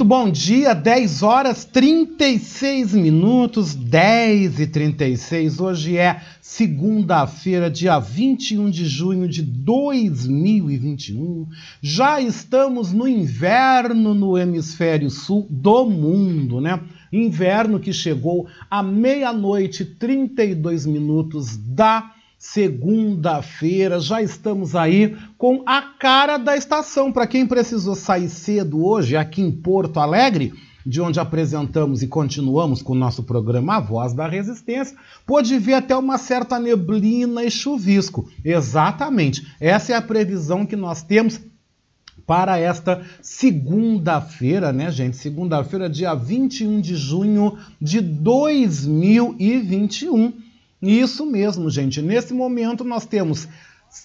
Muito bom dia, 10 horas 36 minutos, 10 e 36. Hoje é segunda-feira, dia 21 de junho de 2021. Já estamos no inverno no hemisfério sul do mundo, né? Inverno que chegou à meia-noite 32 minutos da segunda-feira. Já estamos aí com a cara da estação. Para quem precisou sair cedo hoje, aqui em Porto Alegre, de onde apresentamos e continuamos com o nosso programa A Voz da Resistência, pôde ver até uma certa neblina e chuvisco. Exatamente, essa é a previsão que nós temos para esta segunda-feira, né, gente? Segunda-feira, dia 21 de junho de 2021. Isso mesmo, gente. Nesse momento nós temos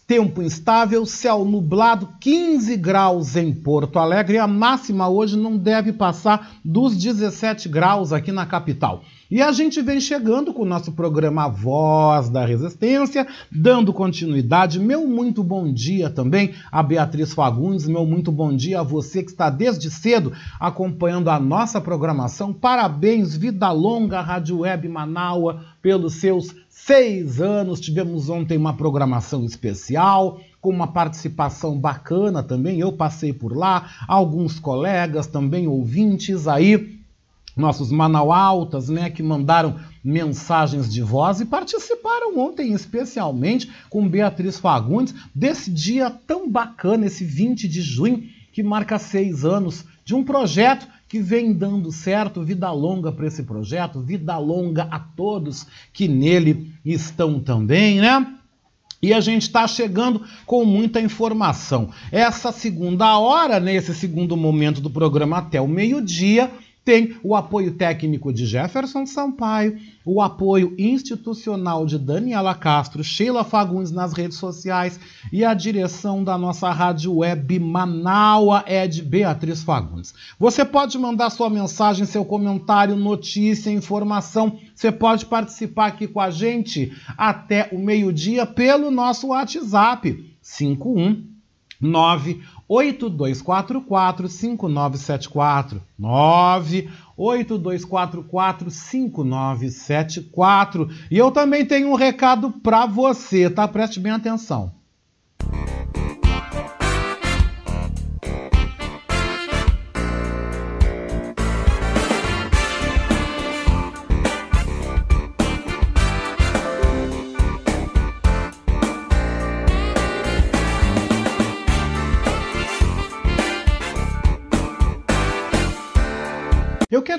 tempo instável, céu nublado, 15 graus em Porto Alegre. A máxima hoje não deve passar dos 17 graus aqui na capital. E a gente vem chegando com o nosso programa Voz da Resistência, dando continuidade. Meu muito bom dia também a Beatriz Fagundes, meu muito bom dia a você que está desde cedo acompanhando a nossa programação. Parabéns, vida longa, Rádio Web Manaua, pelos seus seis anos. Tivemos ontem uma programação especial, com uma participação bacana também. Eu passei por lá, alguns colegas também, ouvintes aí, nossos manaualtas, né, que mandaram mensagens de voz e participaram ontem, especialmente com Beatriz Fagundes, desse dia tão bacana, esse 20 de junho, que marca seis anos de um projeto que vem dando certo, vida longa para esse projeto, vida longa a todos que nele estão também, né? E a gente está chegando com muita informação. Essa segunda hora, nesse segundo momento do programa até o meio-dia, tem o apoio técnico de Jefferson Sampaio, o apoio institucional de Daniela Castro, Sheila Fagundes nas redes sociais e a direção da nossa rádio web Manaua é de Beatriz Fagundes. Você pode mandar sua mensagem, seu comentário, notícia, informação. Você pode participar aqui com a gente até o meio-dia pelo nosso WhatsApp 51 98244 5974 98244 5974 e eu também tenho um recado para você, tá? Preste bem atenção.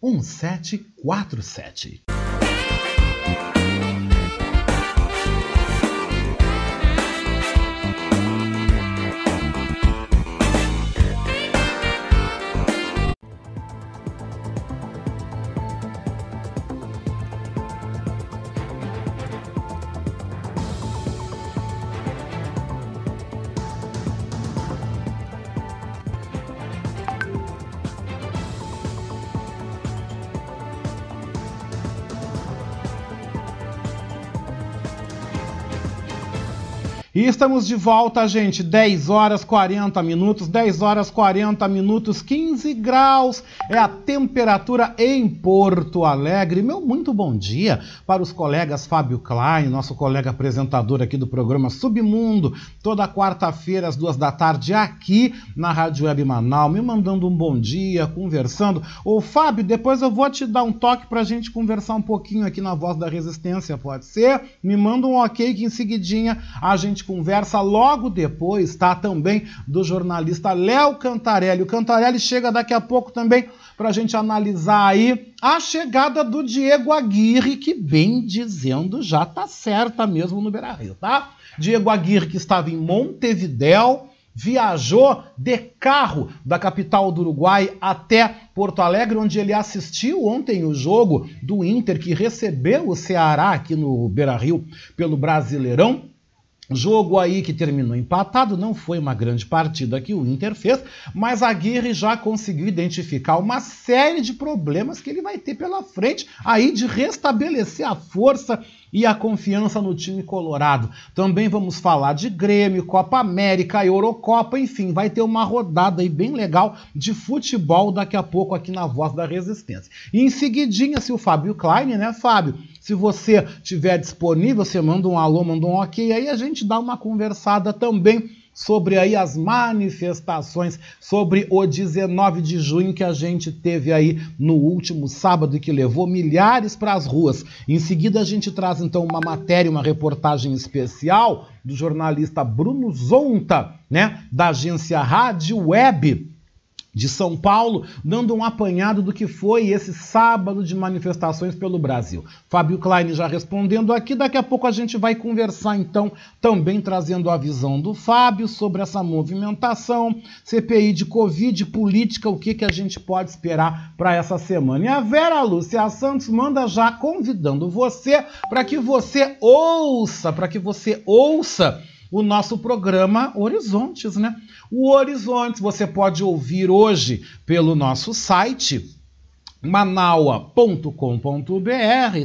1747. E estamos de volta, gente. 10 horas 40 minutos, 10 horas 40 minutos, 15 graus é a temperatura em Porto Alegre. Meu muito bom dia para os colegas Fábio Klein, nosso colega apresentador aqui do programa Submundo, toda quarta-feira às duas da tarde aqui na Rádio Web Manaus, me mandando um bom dia, conversando. Ô Fábio, depois eu vou te dar um toque para a gente conversar um pouquinho aqui na Voz da Resistência, pode ser? Me manda um ok que em seguidinha a gente conversa logo depois, tá? Também do jornalista Léo Cantarelli. O Cantarelli chega daqui a pouco também para a gente analisar aí a chegada do Diego Aguirre, que bem dizendo já tá certa mesmo no Beira-Rio, tá? Diego Aguirre que estava em Montevidéu, viajou de carro da capital do Uruguai até Porto Alegre, onde ele assistiu ontem o jogo do Inter, que recebeu o Ceará aqui no Beira Rio pelo Brasileirão. Jogo aí que terminou empatado, não foi uma grande partida que o Inter fez, mas a Aguirre já conseguiu identificar uma série de problemas que ele vai ter pela frente aí de restabelecer a força e a confiança no time colorado. Também vamos falar de Grêmio, Copa América, Eurocopa, enfim, vai ter uma rodada aí bem legal de futebol daqui a pouco aqui na Voz da Resistência. E em seguidinha, se o Fábio Klein, né, Fábio? Se você tiver disponível, você manda um alô, manda um ok, aí a gente dá uma conversada também sobre aí as manifestações sobre o 19 de junho que a gente teve aí no último sábado que levou milhares para as ruas. Em seguida a gente traz então uma matéria, uma reportagem especial do jornalista Bruno Zonta, né, da agência Rádio Web de São Paulo, dando um apanhado do que foi esse sábado de manifestações pelo Brasil. Fábio Klein já respondendo aqui, daqui a pouco a gente vai conversar então, também trazendo a visão do Fábio sobre essa movimentação, CPI de Covid, política, o que, que a gente pode esperar para essa semana. E a Vera Lúcia Santos manda já convidando você para que você ouça, para que você ouça o nosso programa Horizontes, né? O Horizontes você pode ouvir hoje pelo nosso site manaua.com.br,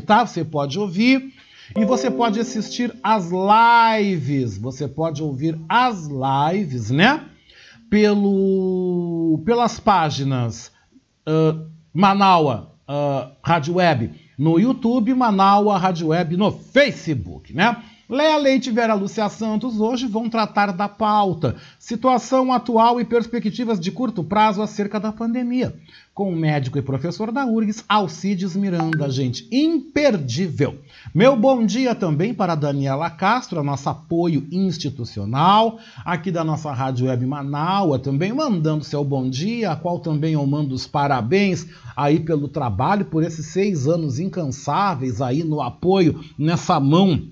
tá? Você pode ouvir e você pode assistir as lives, você pode ouvir as lives, né? Pelo, pelas páginas uh, Manaua uh, Rádio Web no YouTube, Manaua Rádio Web no Facebook, né? Leia Leite e Vera Lúcia Santos hoje vão tratar da pauta, situação atual e perspectivas de curto prazo acerca da pandemia, com o médico e professor da URGS, Alcides Miranda, gente, imperdível. Meu bom dia também para Daniela Castro, nosso apoio institucional, aqui da nossa Rádio Web Manaua, também mandando seu bom dia, a qual também eu mando os parabéns aí pelo trabalho, por esses seis anos incansáveis aí no apoio, nessa mão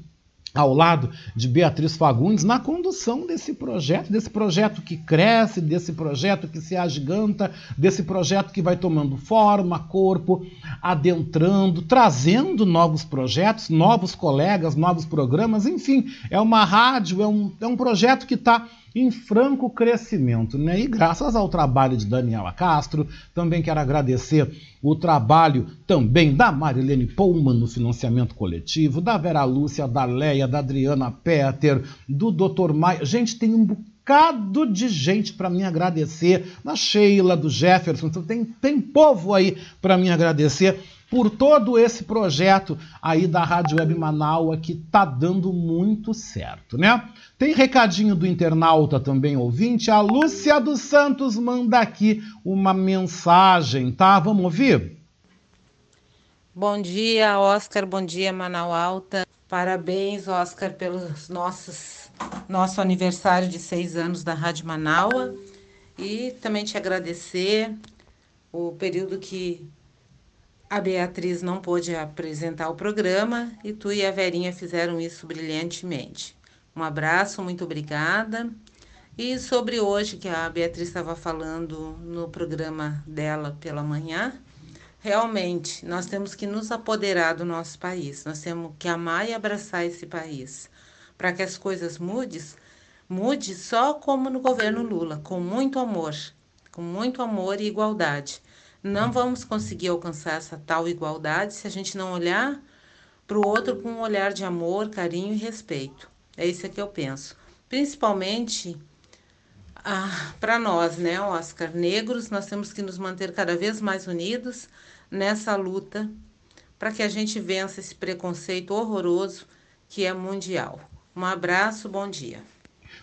ao lado de Beatriz Fagundes na condução desse projeto, desse projeto que cresce, desse projeto que se agiganta, desse projeto que vai tomando forma, corpo, adentrando, trazendo novos projetos, novos colegas, novos programas, enfim, é uma rádio, é um, é um projeto que está em franco crescimento. Né? E graças ao trabalho de Daniela Castro, também quero agradecer o trabalho também da Marilene Pullman no financiamento coletivo, da Vera Lúcia, da Leia, da Adriana Peter, do Dr. Maia. Gente, tem um bocado de gente para me agradecer, da Sheila, do Jefferson, tem, tem povo aí para me agradecer por todo esse projeto aí da Rádio Web Manaua que tá dando muito certo, né? Tem recadinho do internauta também, ouvinte. A Lúcia dos Santos manda aqui uma mensagem, tá? Vamos ouvir? Bom dia, Oscar. Bom dia, Manaus Alta. Parabéns, Oscar, nossos nosso aniversário de seis anos da Rádio Manaua. E também te agradecer o período que a Beatriz não pôde apresentar o programa e tu e a Verinha fizeram isso brilhantemente. Um abraço, muito obrigada. E sobre hoje, que a Beatriz estava falando no programa dela pela manhã, realmente nós temos que nos apoderar do nosso país, nós temos que amar e abraçar esse país, para que as coisas mudem, mude só como no governo Lula, com muito amor, com muito amor e igualdade. Não vamos conseguir alcançar essa tal igualdade se a gente não olhar para o outro com um olhar de amor, carinho e respeito. É isso que eu penso. principalmente ah, para nós, né, Oscar, negros, nós temos que nos manter cada vez mais unidos nessa luta para que a gente vença esse preconceito horroroso que é mundial. Um abraço, bom dia.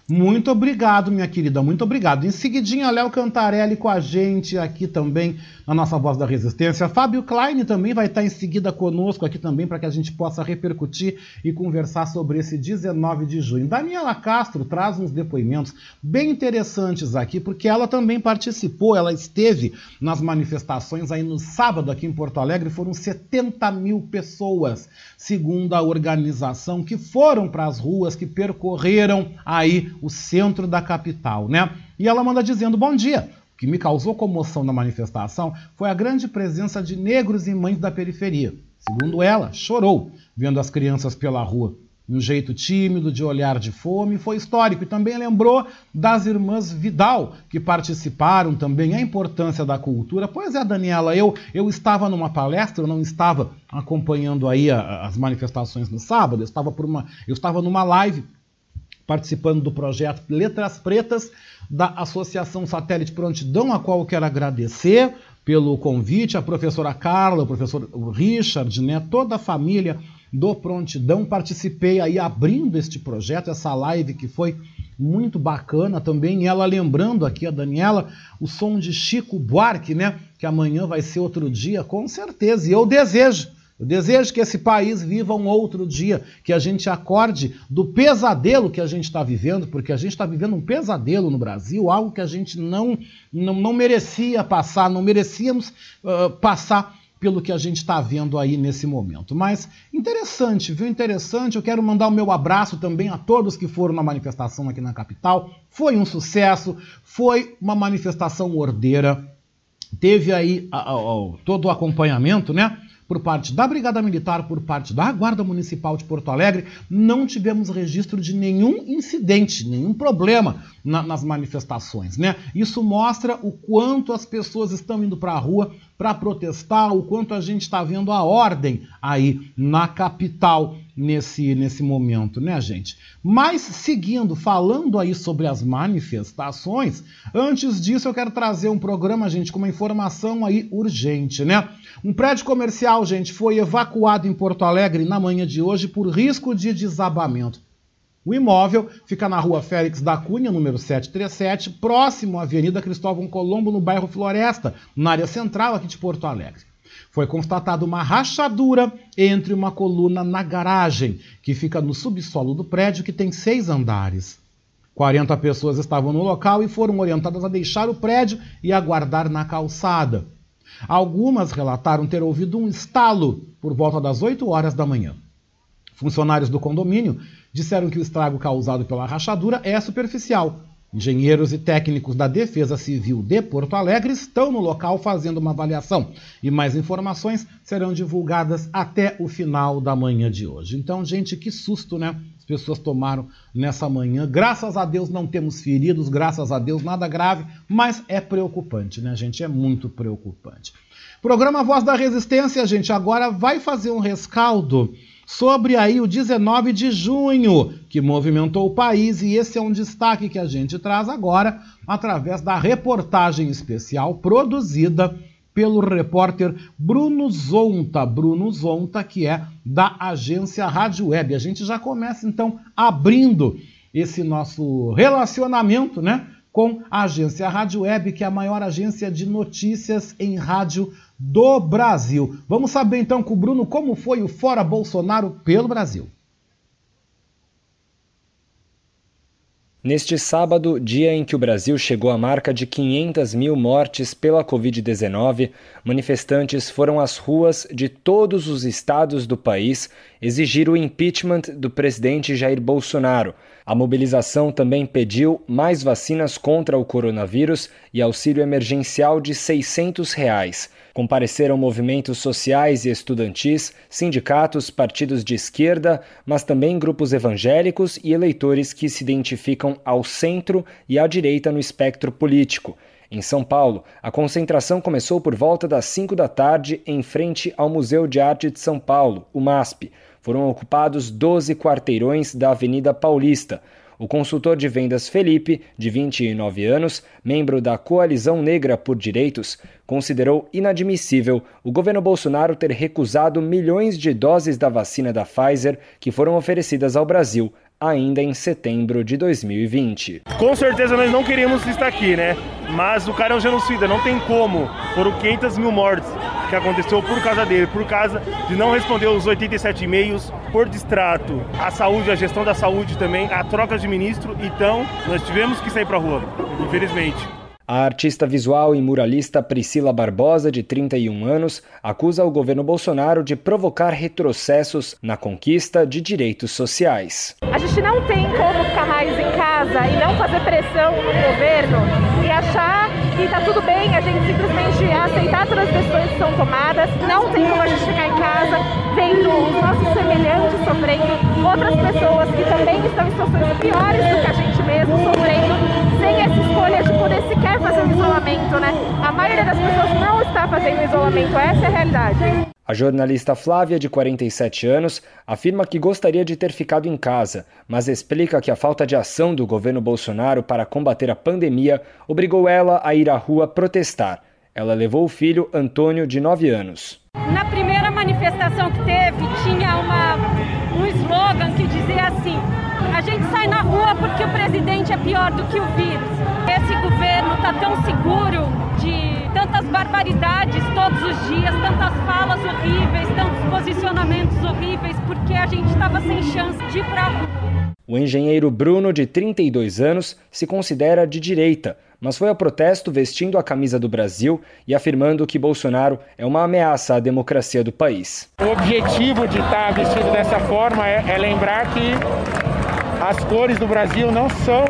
Muito obrigado, minha querida, muito obrigado. Em seguidinha, Léo Cantarelli com a gente aqui também na nossa Voz da Resistência. Fábio Klein também vai estar em seguida conosco aqui também para que a gente possa repercutir e conversar sobre esse 19 de junho. Daniela Castro traz uns depoimentos bem interessantes aqui, porque ela também participou, ela esteve nas manifestações aí no sábado aqui em Porto Alegre, foram 70 mil pessoas, segundo a organização, que foram para as ruas, que percorreram aí o centro da capital, né? E ela manda dizendo: bom dia. O que me causou comoção na manifestação foi a grande presença de negros e mães da periferia. Segundo ela, chorou vendo as crianças pela rua. Um jeito tímido, de olhar de fome, foi histórico e também lembrou das irmãs Vidal, que participaram também, a importância da cultura. Pois é, Daniela, eu, eu estava numa palestra, eu não estava acompanhando aí a, as manifestações no sábado, eu estava, por uma, eu estava numa live participando do projeto Letras Pretas da Associação Satélite Prontidão, a qual eu quero agradecer pelo convite, a professora Carla, o professor Richard, né, toda a família do Prontidão. Participei aí abrindo este projeto, essa live que foi muito bacana também. Ela lembrando aqui, a Daniela, o som de Chico Buarque, né? Que amanhã vai ser outro dia, com certeza. E eu desejo eu desejo que esse país viva um outro dia, que a gente acorde do pesadelo que a gente está vivendo, porque a gente está vivendo um pesadelo no Brasil, algo que a gente não, não, não merecia passar, não merecíamos uh, passar pelo que a gente está vendo aí nesse momento. Mas interessante, viu? Interessante. Eu quero mandar o meu abraço também a todos que foram na manifestação aqui na capital. Foi um sucesso, foi uma manifestação ordeira. Teve aí todo o acompanhamento, né? Por parte da Brigada Militar, por parte da Guarda Municipal de Porto Alegre, não tivemos registro de nenhum incidente, nenhum problema na, nas manifestações. Né? Isso mostra o quanto as pessoas estão indo para a rua para protestar, o quanto a gente está vendo a ordem aí na capital nesse, nesse momento, né, gente? Mas seguindo, falando aí sobre as manifestações, antes disso eu quero trazer um programa, gente, com uma informação aí urgente, né? Um prédio comercial, gente, foi evacuado em Porto Alegre na manhã de hoje por risco de desabamento. O imóvel fica na rua Félix da Cunha, número 737, próximo à Avenida Cristóvão Colombo, no bairro Floresta, na área central aqui de Porto Alegre. Foi constatada uma rachadura entre uma coluna na garagem, que fica no subsolo do prédio, que tem seis andares. 40 pessoas estavam no local e foram orientadas a deixar o prédio e aguardar na calçada. Algumas relataram ter ouvido um estalo por volta das 8 horas da manhã. Funcionários do condomínio disseram que o estrago causado pela rachadura é superficial. Engenheiros e técnicos da Defesa Civil de Porto Alegre estão no local fazendo uma avaliação e mais informações serão divulgadas até o final da manhã de hoje. Então, gente, que susto, né? As pessoas tomaram nessa manhã. Graças a Deus não temos feridos, graças a Deus nada grave, mas é preocupante, né, gente? É muito preocupante. Programa Voz da Resistência, gente, agora vai fazer um rescaldo sobre aí o 19 de junho, que movimentou o país, e esse é um destaque que a gente traz agora através da reportagem especial produzida pelo repórter Bruno Zonta, Bruno Zonta, que é da agência Rádio Web. A gente já começa então abrindo esse nosso relacionamento, né, com a agência Rádio Web, que é a maior agência de notícias em rádio do Brasil. Vamos saber então com o Bruno como foi o Fora Bolsonaro pelo Brasil. Neste sábado, dia em que o Brasil chegou à marca de 500 mil mortes pela Covid-19, manifestantes foram às ruas de todos os estados do país exigir o impeachment do presidente Jair Bolsonaro. A mobilização também pediu mais vacinas contra o coronavírus e auxílio emergencial de 600 reais. Compareceram movimentos sociais e estudantis, sindicatos, partidos de esquerda, mas também grupos evangélicos e eleitores que se identificam ao centro e à direita no espectro político. Em São Paulo, a concentração começou por volta das 5 da tarde em frente ao Museu de Arte de São Paulo, o MASP. Foram ocupados 12 quarteirões da Avenida Paulista. O consultor de vendas Felipe, de 29 anos, membro da Coalizão Negra por Direitos, considerou inadmissível o governo Bolsonaro ter recusado milhões de doses da vacina da Pfizer que foram oferecidas ao Brasil ainda em setembro de 2020. Com certeza nós não queríamos estar aqui, né? Mas o cara é um genocida, não tem como. Foram 500 mil mortes que aconteceu por causa dele, por causa de não responder os 87 e-mails por distrato, a saúde, a gestão da saúde também, a troca de ministro. Então, nós tivemos que sair para rua, infelizmente. A artista visual e muralista Priscila Barbosa, de 31 anos, acusa o governo Bolsonaro de provocar retrocessos na conquista de direitos sociais. A gente não tem como ficar mais em casa e não fazer pressão no governo e achar que está tudo bem a gente simplesmente aceitar todas as decisões que são tomadas. Não tem como a gente ficar em casa vendo os nossos semelhantes sofrendo, outras pessoas que também estão em situações piores do que a gente mesmo sofrendo, sem essa escolha de poder sequer fazer o isolamento, né? A maioria das pessoas não está fazendo isolamento, essa é a realidade. A jornalista Flávia, de 47 anos, afirma que gostaria de ter ficado em casa, mas explica que a falta de ação do governo Bolsonaro para combater a pandemia obrigou ela a ir à rua protestar. Ela levou o filho, Antônio, de 9 anos. Na primeira manifestação que teve, sai na rua porque o presidente é pior do que o vírus. Esse governo está tão seguro de tantas barbaridades todos os dias, tantas falas horríveis, tantos posicionamentos horríveis, porque a gente estava sem chance de ir para a rua. O engenheiro Bruno, de 32 anos, se considera de direita, mas foi ao protesto vestindo a camisa do Brasil e afirmando que Bolsonaro é uma ameaça à democracia do país. O objetivo de estar vestido dessa forma é, é lembrar que as cores do Brasil não são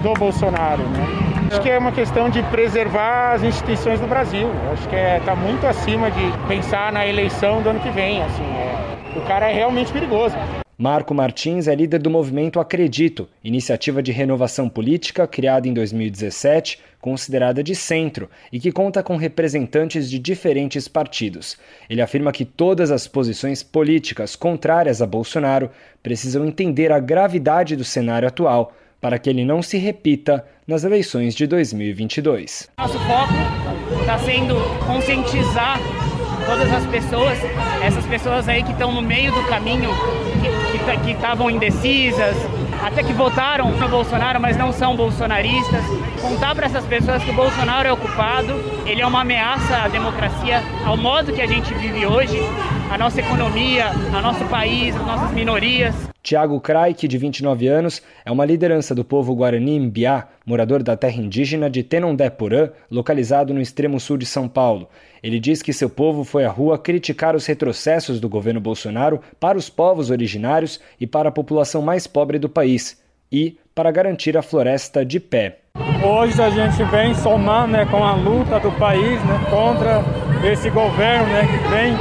do Bolsonaro. Né? Acho que é uma questão de preservar as instituições do Brasil. Acho que está é, tá muito acima de pensar na eleição do ano que vem. Assim, é, o cara é realmente perigoso. Marco Martins é líder do movimento Acredito, iniciativa de renovação política criada em 2017, considerada de centro e que conta com representantes de diferentes partidos. Ele afirma que todas as posições políticas contrárias a Bolsonaro precisam entender a gravidade do cenário atual para que ele não se repita nas eleições de 2022. Nosso foco está sendo conscientizar todas as pessoas, essas pessoas aí que estão no meio do caminho, que estavam indecisas, até que votaram no Bolsonaro, mas não são bolsonaristas. Contar para essas pessoas que o Bolsonaro é ocupado, ele é uma ameaça à democracia, ao modo que a gente vive hoje, a nossa economia, a nosso país, as nossas minorias. Tiago Kraik, de 29 anos, é uma liderança do povo Guarani Mbiá, morador da terra indígena de Tenondé-Porã, localizado no extremo sul de São Paulo. Ele diz que seu povo foi à rua criticar os retrocessos do governo Bolsonaro para os povos originários e para a população mais pobre do país, e para garantir a floresta de pé. Hoje a gente vem somando né, com a luta do país né, contra esse governo né, que vem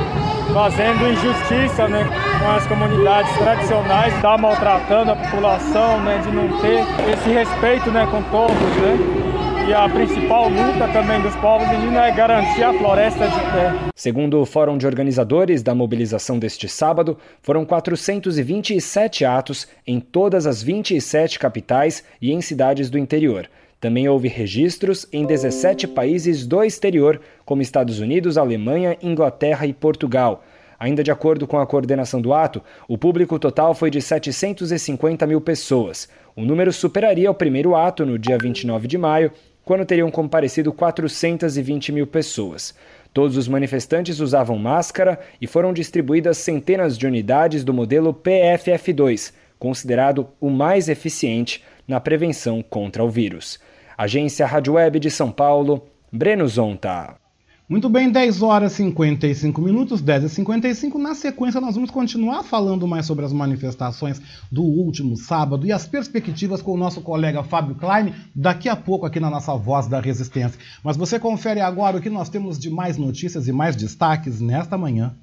fazendo injustiça né, com as comunidades tradicionais, está maltratando a população, né, de não ter esse respeito né, com todos. Né? E a principal luta também dos povos indígenas é garantir a floresta de pé. Segundo o Fórum de Organizadores da mobilização deste sábado, foram 427 atos em todas as 27 capitais e em cidades do interior. Também houve registros em 17 países do exterior, como Estados Unidos, Alemanha, Inglaterra e Portugal. Ainda de acordo com a coordenação do ato, o público total foi de 750 mil pessoas. O número superaria o primeiro ato, no dia 29 de maio, quando teriam comparecido 420 mil pessoas. Todos os manifestantes usavam máscara e foram distribuídas centenas de unidades do modelo PFF2, considerado o mais eficiente na prevenção contra o vírus. Agência Rádio Web de São Paulo, Breno Zonta. Muito bem, 10 horas e 55 minutos, 10 e 55. Na sequência, nós vamos continuar falando mais sobre as manifestações do último sábado e as perspectivas com o nosso colega Fábio Klein, daqui a pouco aqui na nossa Voz da Resistência. Mas você confere agora o que nós temos de mais notícias e mais destaques nesta manhã.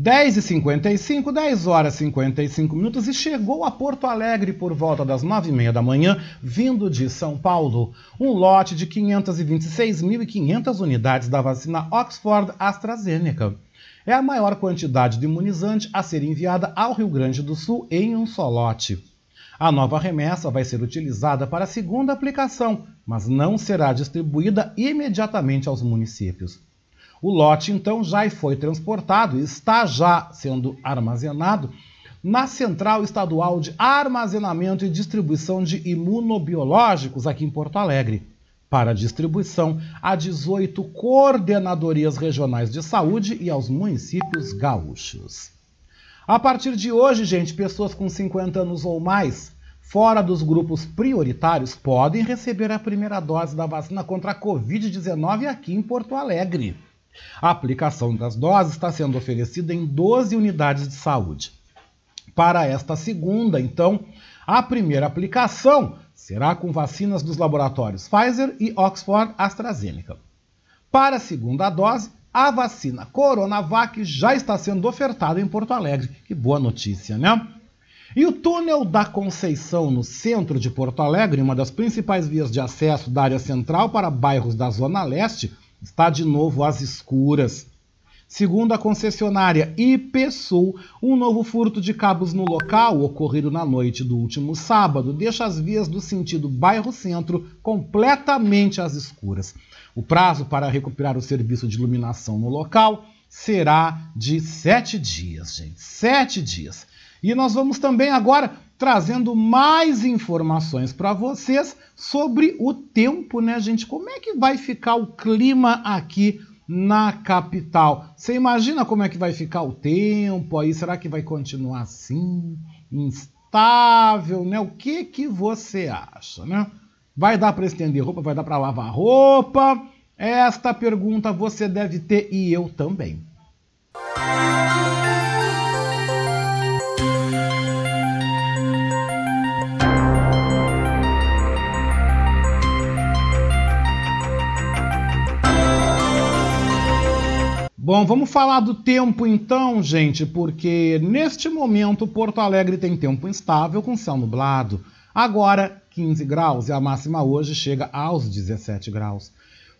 10h55, 10 horas e 55 minutos e chegou a Porto Alegre por volta das 9h30 da manhã, vindo de São Paulo, um lote de 526.500 unidades da vacina Oxford AstraZeneca. É a maior quantidade de imunizante a ser enviada ao Rio Grande do Sul em um só lote. A nova remessa vai ser utilizada para a segunda aplicação, mas não será distribuída imediatamente aos municípios. O lote, então, já foi transportado e está já sendo armazenado na Central Estadual de Armazenamento e Distribuição de Imunobiológicos aqui em Porto Alegre, para distribuição a 18 coordenadorias regionais de saúde e aos municípios gaúchos. A partir de hoje, gente, pessoas com 50 anos ou mais, fora dos grupos prioritários, podem receber a primeira dose da vacina contra a Covid-19 aqui em Porto Alegre. A aplicação das doses está sendo oferecida em 12 unidades de saúde. Para esta segunda, então, a primeira aplicação será com vacinas dos laboratórios Pfizer e Oxford AstraZeneca. Para a segunda dose, a vacina Coronavac já está sendo ofertada em Porto Alegre. Que boa notícia, né? E o túnel da Conceição, no centro de Porto Alegre, uma das principais vias de acesso da área central para bairros da Zona Leste, está de novo às escuras. Segundo a concessionária IPSul, um novo furto de cabos no local, ocorrido na noite do último sábado, deixa as vias do sentido bairro-centro completamente às escuras. O prazo para recuperar o serviço de iluminação no local será de sete dias, gente. Sete dias. E nós vamos também agora trazendo mais informações para vocês sobre o tempo, né, gente? Como é que vai ficar o clima aqui na capital? Você imagina como é que vai ficar o tempo aí? Será que vai continuar assim? Instável, né? O que que você acha, né? Vai dar para estender roupa? Vai dar para lavar roupa? Esta pergunta você deve ter e eu também. Bom, vamos falar do tempo então, gente, porque neste momento Porto Alegre tem tempo instável com céu nublado. Agora 15 graus e a máxima hoje chega aos 17 graus.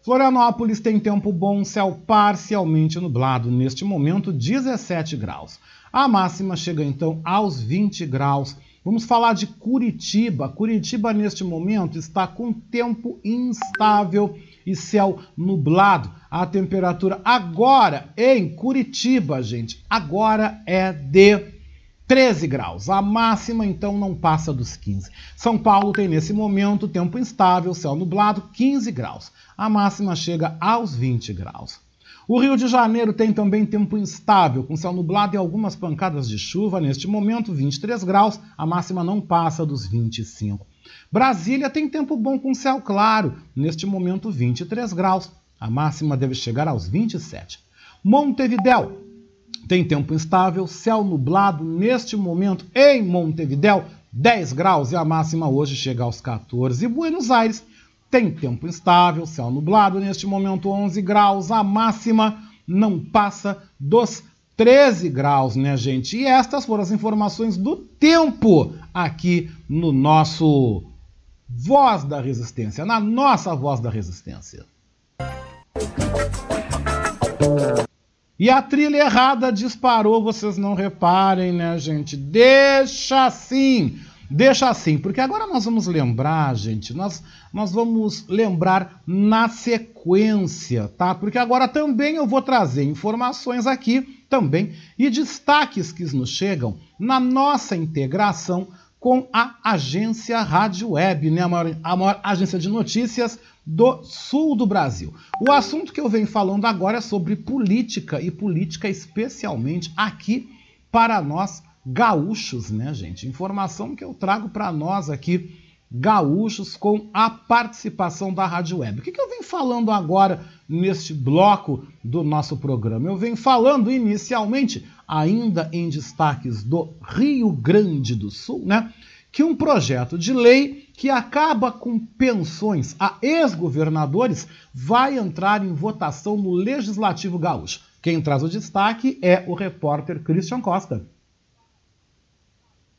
Florianópolis tem tempo bom, céu parcialmente nublado, neste momento 17 graus. A máxima chega então aos 20 graus. Vamos falar de Curitiba. Curitiba neste momento está com tempo instável e céu nublado. A temperatura agora em Curitiba, gente, agora é de 13 graus. A máxima então não passa dos 15. São Paulo tem nesse momento tempo instável, céu nublado, 15 graus. A máxima chega aos 20 graus. O Rio de Janeiro tem também tempo instável, com céu nublado e algumas pancadas de chuva. Neste momento, 23 graus, a máxima não passa dos 25. Brasília tem tempo bom com céu claro, neste momento 23 graus. A máxima deve chegar aos 27. Montevidéu tem tempo instável, céu nublado neste momento em Montevidéu, 10 graus e a máxima hoje chega aos 14. E Buenos Aires tem tempo instável, céu nublado neste momento 11 graus, a máxima não passa dos 13 graus, né, gente? E estas foram as informações do tempo aqui no nosso Voz da Resistência, na nossa Voz da Resistência. E a trilha errada disparou, vocês não reparem, né, gente? Deixa assim, deixa assim, porque agora nós vamos lembrar, gente, nós, nós vamos lembrar na sequência, tá? Porque agora também eu vou trazer informações aqui, também, e destaques que nos chegam na nossa integração com a agência Rádio Web, né, a, maior, a maior agência de notícias do sul do Brasil. O assunto que eu venho falando agora é sobre política e política especialmente aqui para nós gaúchos, né, gente? Informação que eu trago para nós aqui gaúchos com a participação da Rádio Web. O que, que eu venho falando agora neste bloco do nosso programa? Eu venho falando inicialmente ainda em destaques do Rio Grande do Sul, né? Que um projeto de lei que acaba com pensões a ex-governadores vai entrar em votação no Legislativo Gaúcho. Quem traz o destaque é o repórter Christian Costa.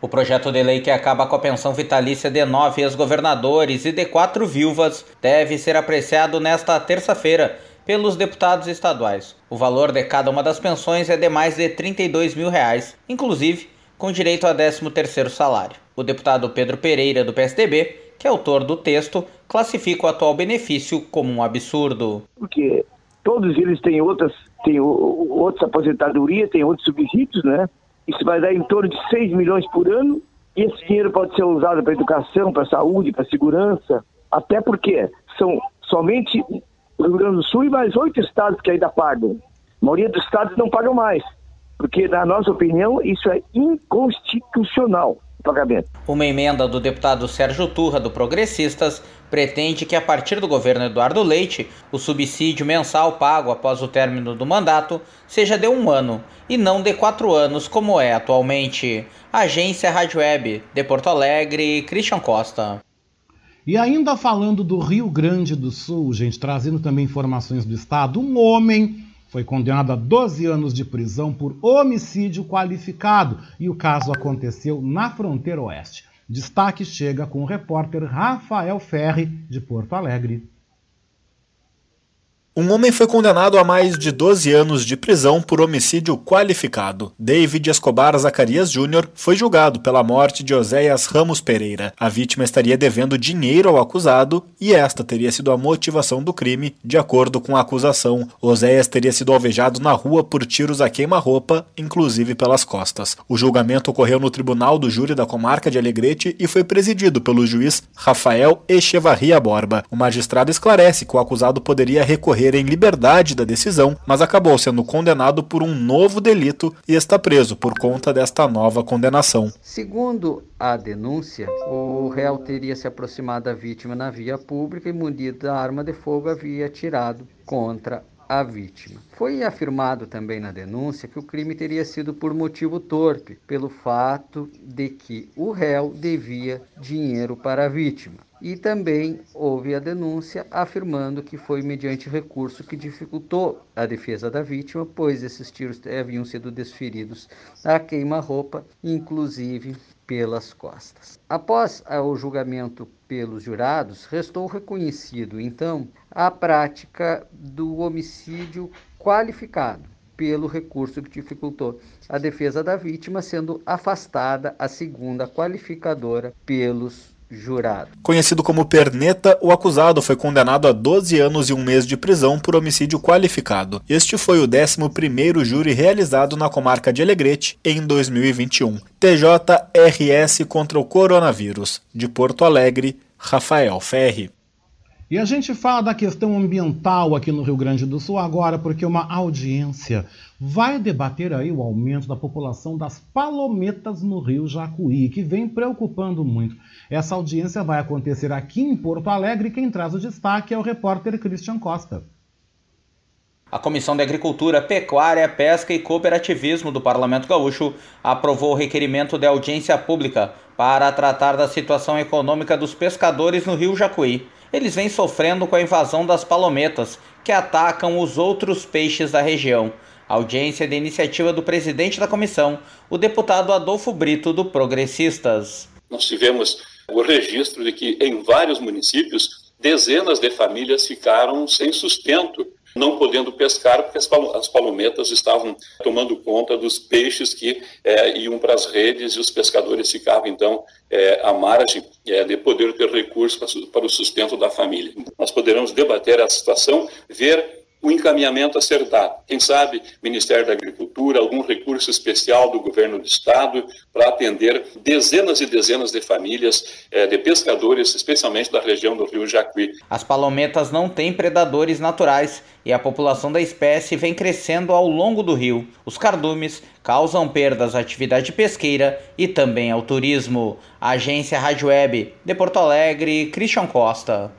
O projeto de lei que acaba com a pensão vitalícia de nove ex-governadores e de quatro viúvas deve ser apreciado nesta terça-feira pelos deputados estaduais. O valor de cada uma das pensões é de mais de 32 mil reais, inclusive com direito a 13º salário. O deputado Pedro Pereira, do PSDB, que é autor do texto, classifica o atual benefício como um absurdo. Porque todos eles têm outras, têm outras aposentadorias, têm outros subsídios, né? Isso vai dar em torno de 6 milhões por ano. E esse dinheiro pode ser usado para educação, para saúde, para segurança. Até porque são somente o Rio Grande do Sul e mais oito estados que ainda pagam. A maioria dos estados não pagam mais. Porque, na nossa opinião, isso é inconstitucional pagamento. Uma emenda do deputado Sérgio Turra, do Progressistas, pretende que, a partir do governo Eduardo Leite, o subsídio mensal pago após o término do mandato seja de um ano e não de quatro anos, como é atualmente. Agência Rádio Web, de Porto Alegre, Christian Costa. E ainda falando do Rio Grande do Sul, gente, trazendo também informações do estado, um homem foi condenado a 12 anos de prisão por homicídio qualificado e o caso aconteceu na fronteira oeste. Destaque chega com o repórter Rafael Ferri, de Porto Alegre. Um homem foi condenado a mais de 12 anos de prisão por homicídio qualificado. David Escobar Zacarias Jr. foi julgado pela morte de Oséias Ramos Pereira. A vítima estaria devendo dinheiro ao acusado e esta teria sido a motivação do crime, de acordo com a acusação. Oséias teria sido alvejado na rua por tiros a queima-roupa, inclusive pelas costas. O julgamento ocorreu no Tribunal do Júri da Comarca de Alegrete e foi presidido pelo juiz Rafael Echevarria Borba. O magistrado esclarece que o acusado poderia recorrer em liberdade da decisão, mas acabou sendo condenado por um novo delito e está preso por conta desta nova condenação. Segundo a denúncia, o réu teria se aproximado da vítima na via pública e, munido da arma de fogo, havia atirado contra a vítima. Foi afirmado também na denúncia que o crime teria sido por motivo torpe, pelo fato de que o réu devia dinheiro para a vítima. E também houve a denúncia afirmando que foi mediante recurso que dificultou a defesa da vítima, pois esses tiros haviam sido desferidos a queima-roupa, inclusive pelas costas. Após o julgamento pelos jurados, restou reconhecido, então, a prática do homicídio qualificado pelo recurso que dificultou a defesa da vítima, sendo afastada a segunda qualificadora pelos jurado. Conhecido como Perneta, o acusado foi condenado a 12 anos e um mês de prisão por homicídio qualificado. Este foi o 11º júri realizado na comarca de Alegrete em 2021. TJRS contra o coronavírus. De Porto Alegre, Rafael Ferri. E a gente fala da questão ambiental aqui no Rio Grande do Sul agora, porque uma audiência vai debater aí o aumento da população das palometas no Rio Jacuí, que vem preocupando muito. Essa audiência vai acontecer aqui em Porto Alegre quem traz o destaque é o repórter Christian Costa. A Comissão de Agricultura, Pecuária, Pesca e Cooperativismo do Parlamento Gaúcho aprovou o requerimento de audiência pública para tratar da situação econômica dos pescadores no Rio Jacuí eles vêm sofrendo com a invasão das palometas, que atacam os outros peixes da região. audiência de iniciativa do presidente da comissão, o deputado Adolfo Brito, do Progressistas. Nós tivemos o registro de que em vários municípios dezenas de famílias ficaram sem sustento não podendo pescar porque as palometas estavam tomando conta dos peixes que é, iam para as redes e os pescadores ficavam então é, à margem é, de poder ter recursos para, o sustento da família. Nós poderemos debater a situação, ver o encaminhamento a ser dado. Quem sabe, Ministério da Agricultura, algum recurso especial do governo do Estado para atender dezenas e dezenas de famílias eh, de pescadores, especialmente da região do Rio Jacuí. As palometas não têm predadores naturais e a população da espécie vem crescendo ao longo do rio. Os cardumes causam perdas à atividade pesqueira e também ao turismo. Agência Rádio Web de Porto Alegre, Christian Costa.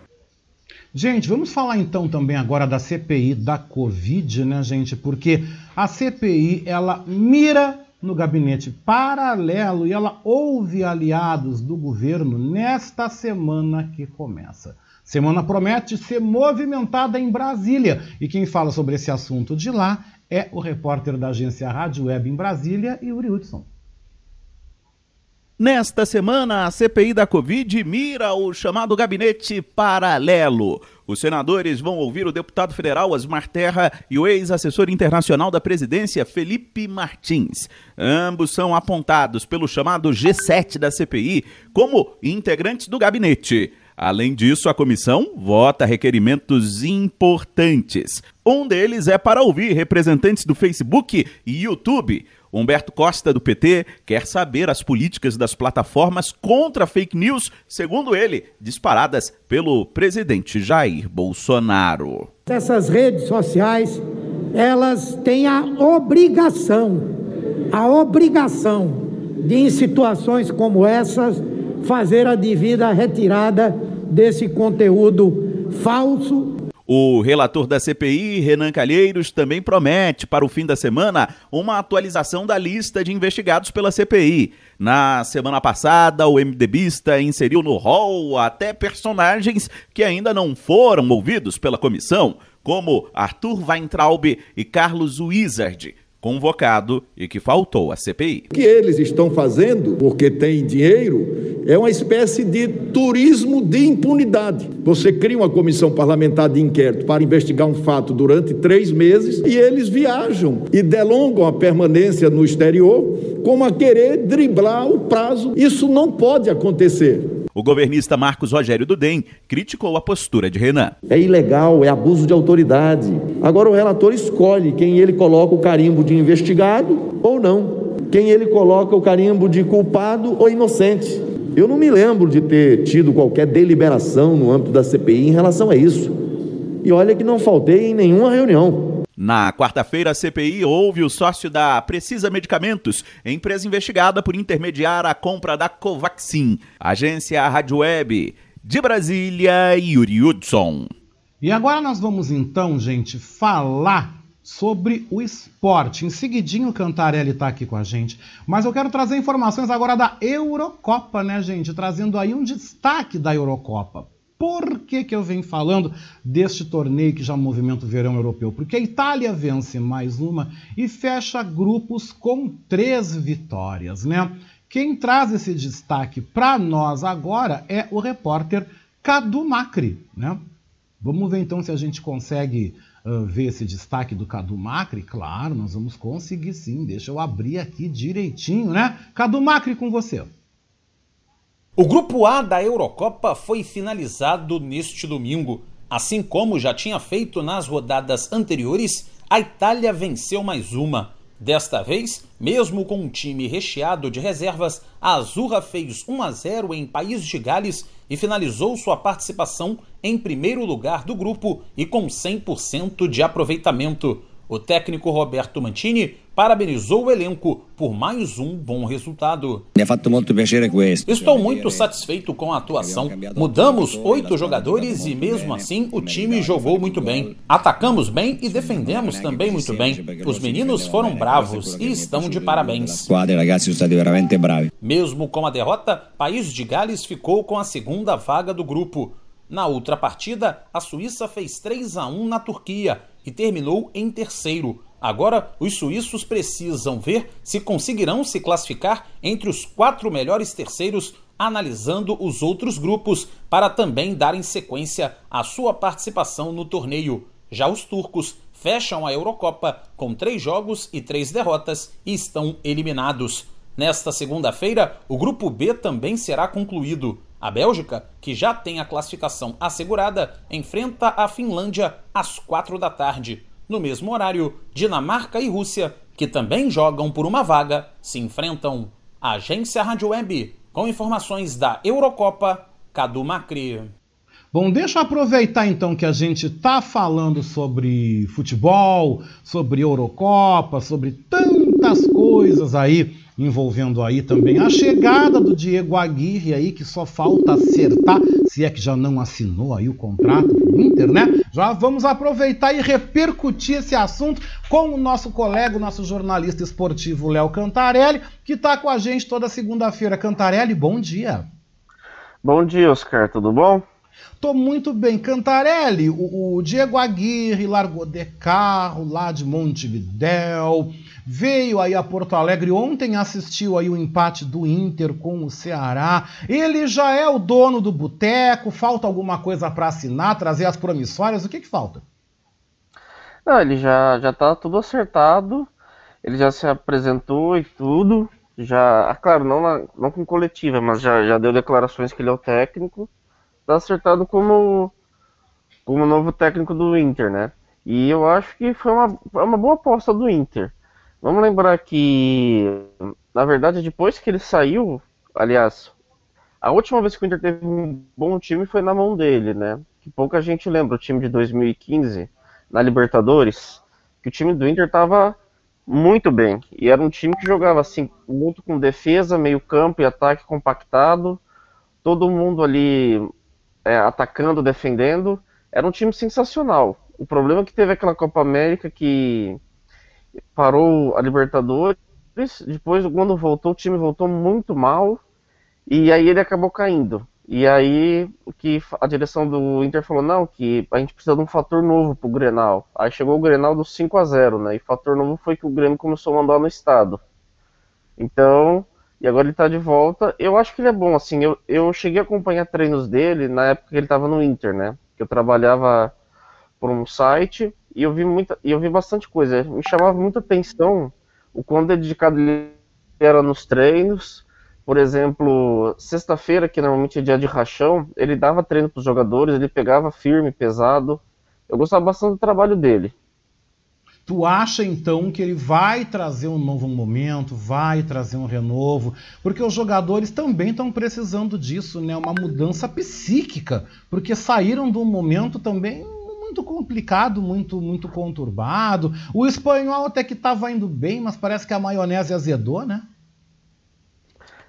Gente, vamos falar então também agora da CPI da Covid, né, gente? Porque a CPI ela mira no gabinete paralelo e ela ouve aliados do governo nesta semana que começa. Semana promete ser movimentada em Brasília e quem fala sobre esse assunto de lá é o repórter da agência Rádio Web em Brasília, Yuri Hudson. Nesta semana, a CPI da Covid mira o chamado gabinete paralelo. Os senadores vão ouvir o deputado federal Osmar Terra e o ex-assessor internacional da presidência Felipe Martins. Ambos são apontados pelo chamado G7 da CPI como integrantes do gabinete. Além disso, a comissão vota requerimentos importantes. Um deles é para ouvir representantes do Facebook e YouTube. Humberto Costa, do PT, quer saber as políticas das plataformas contra fake news, segundo ele, disparadas pelo presidente Jair Bolsonaro. Essas redes sociais, elas têm a obrigação, a obrigação de, em situações como essas, fazer a devida retirada desse conteúdo falso o relator da CPI, Renan Calheiros, também promete para o fim da semana uma atualização da lista de investigados pela CPI. Na semana passada, o MDBista inseriu no rol até personagens que ainda não foram ouvidos pela comissão, como Arthur Weintraub e Carlos Wizard, convocado e que faltou à CPI. O que eles estão fazendo, porque tem dinheiro, é uma espécie de turismo de impunidade. Você cria uma comissão parlamentar de inquérito para investigar um fato durante três meses e eles viajam e delongam a permanência no exterior como a querer driblar o prazo. Isso não pode acontecer. O governista Marcos Rogério Dudem criticou a postura de Renan. É ilegal, é abuso de autoridade. Agora o relator escolhe quem ele coloca o carimbo de investigado ou não, quem ele coloca o carimbo de culpado ou inocente. Eu não me lembro de ter tido qualquer deliberação no âmbito da CPI em relação a isso. E olha que não faltei em nenhuma reunião. Na quarta-feira, a CPI ouve o sócio da Precisa Medicamentos, empresa investigada por intermediar a compra da Covaxin. Agência Rádio Web. De Brasília, Yuri Hudson. E agora nós vamos então, gente, falar sobre o esporte. Em seguidinho o Cantarelli está aqui com a gente. Mas eu quero trazer informações agora da Eurocopa, né, gente? Trazendo aí um destaque da Eurocopa. Por que, que eu venho falando deste torneio que já movimenta o verão europeu? Porque a Itália vence mais uma e fecha grupos com três vitórias, né? Quem traz esse destaque para nós agora é o repórter Cadu Macri, né? Vamos ver então se a gente consegue uh, ver esse destaque do Cadu Macri. Claro, nós vamos conseguir sim. Deixa eu abrir aqui direitinho, né? Cadu Macri com você. O grupo A da Eurocopa foi finalizado neste domingo. Assim como já tinha feito nas rodadas anteriores, a Itália venceu mais uma. Desta vez, mesmo com um time recheado de reservas, a Azurra fez 1 a 0 em País de Gales e finalizou sua participação em primeiro lugar do grupo e com 100% de aproveitamento. O técnico Roberto Mantini parabenizou o elenco por mais um bom resultado. Estou muito satisfeito com a atuação. Mudamos oito jogadores e mesmo assim o time jogou muito bem. Atacamos bem e defendemos também muito bem. Os meninos foram bravos e estão de parabéns. Mesmo com a derrota, País de Gales ficou com a segunda vaga do grupo. Na outra partida, a Suíça fez 3 a 1 na Turquia e terminou em terceiro. Agora, os suíços precisam ver se conseguirão se classificar entre os quatro melhores terceiros, analisando os outros grupos, para também darem sequência à sua participação no torneio. Já os turcos fecham a Eurocopa com três jogos e três derrotas e estão eliminados. Nesta segunda-feira, o grupo B também será concluído. A Bélgica, que já tem a classificação assegurada, enfrenta a Finlândia às quatro da tarde. No mesmo horário, Dinamarca e Rússia, que também jogam por uma vaga, se enfrentam. Agência Rádio Web, com informações da Eurocopa, Cadu Macri. Bom, deixa eu aproveitar então que a gente está falando sobre futebol, sobre Eurocopa, sobre tantas coisas aí envolvendo aí também a chegada do Diego Aguirre aí, que só falta acertar, se é que já não assinou aí o contrato com Inter, né? Já vamos aproveitar e repercutir esse assunto com o nosso colega, o nosso jornalista esportivo Léo Cantarelli, que está com a gente toda segunda-feira. Cantarelli, bom dia. Bom dia, Oscar, tudo bom? Tô muito bem. Cantarelli, o, o, Diego Aguirre largou de carro lá de Montevidéu, veio aí a Porto Alegre. Ontem, assistiu aí o empate do Inter com o Ceará. Ele já é o dono do boteco, falta alguma coisa para assinar, trazer as promissórias, o que que falta? Não, ele já, já tá tudo acertado, ele já se apresentou e tudo, já, ah, claro, não, na, não com coletiva, mas já, já deu declarações que ele é o técnico, tá acertado como, como novo técnico do Inter, né? E eu acho que foi uma, uma boa aposta do Inter. Vamos lembrar que, na verdade, depois que ele saiu, aliás, a última vez que o Inter teve um bom time foi na mão dele, né? Que pouca gente lembra o time de 2015 na Libertadores, que o time do Inter estava muito bem. E era um time que jogava assim, muito com defesa, meio campo e ataque compactado. Todo mundo ali é, atacando, defendendo. Era um time sensacional. O problema é que teve aquela Copa América que parou a Libertadores. Depois, quando voltou, o time voltou muito mal. E aí ele acabou caindo. E aí que a direção do Inter falou, não, que a gente precisa de um fator novo pro Grenal. Aí chegou o Grenal do 5 a 0 né? E fator novo foi que o Grêmio começou a mandar no estado. Então, e agora ele tá de volta. Eu acho que ele é bom, assim, eu, eu cheguei a acompanhar treinos dele na época que ele tava no Inter, né? Que eu trabalhava por um site e eu vi muita, e eu vi bastante coisa. Me chamava muita atenção o quão dedicado ele era nos treinos por exemplo, sexta-feira, que normalmente é dia de rachão, ele dava treino para os jogadores, ele pegava firme, pesado. Eu gostava bastante do trabalho dele. Tu acha então que ele vai trazer um novo momento, vai trazer um renovo? Porque os jogadores também estão precisando disso, né? Uma mudança psíquica, porque saíram de um momento também muito complicado, muito muito conturbado. O espanhol até que estava indo bem, mas parece que a maionese azedou, né?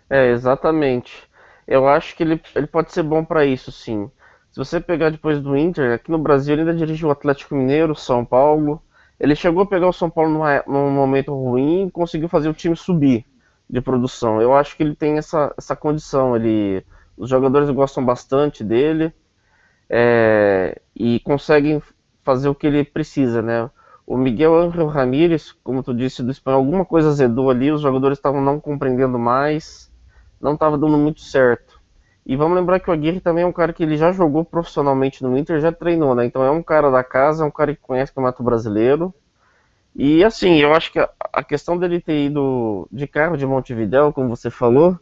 É, exatamente. Eu acho que ele, ele pode ser bom para isso, sim. Se você pegar depois do Inter, aqui no Brasil ele ainda dirigiu o Atlético Mineiro, São Paulo. Ele chegou a pegar o São Paulo numa, num momento ruim e conseguiu fazer o time subir de produção. Eu acho que ele tem essa, essa condição. Ele, os jogadores gostam bastante dele é, e conseguem fazer o que ele precisa, né? O Miguel Angel Ramírez, como tu disse, do espanhol, alguma coisa azedou ali, os jogadores estavam não compreendendo mais não estava dando muito certo. E vamos lembrar que o Aguirre também é um cara que ele já jogou profissionalmente no Inter, já treinou, né? Então é um cara da casa, é um cara que conhece o Campeonato Brasileiro. E assim, eu acho que a, questão dele ter ido de carro de Montevidéu, como você falou,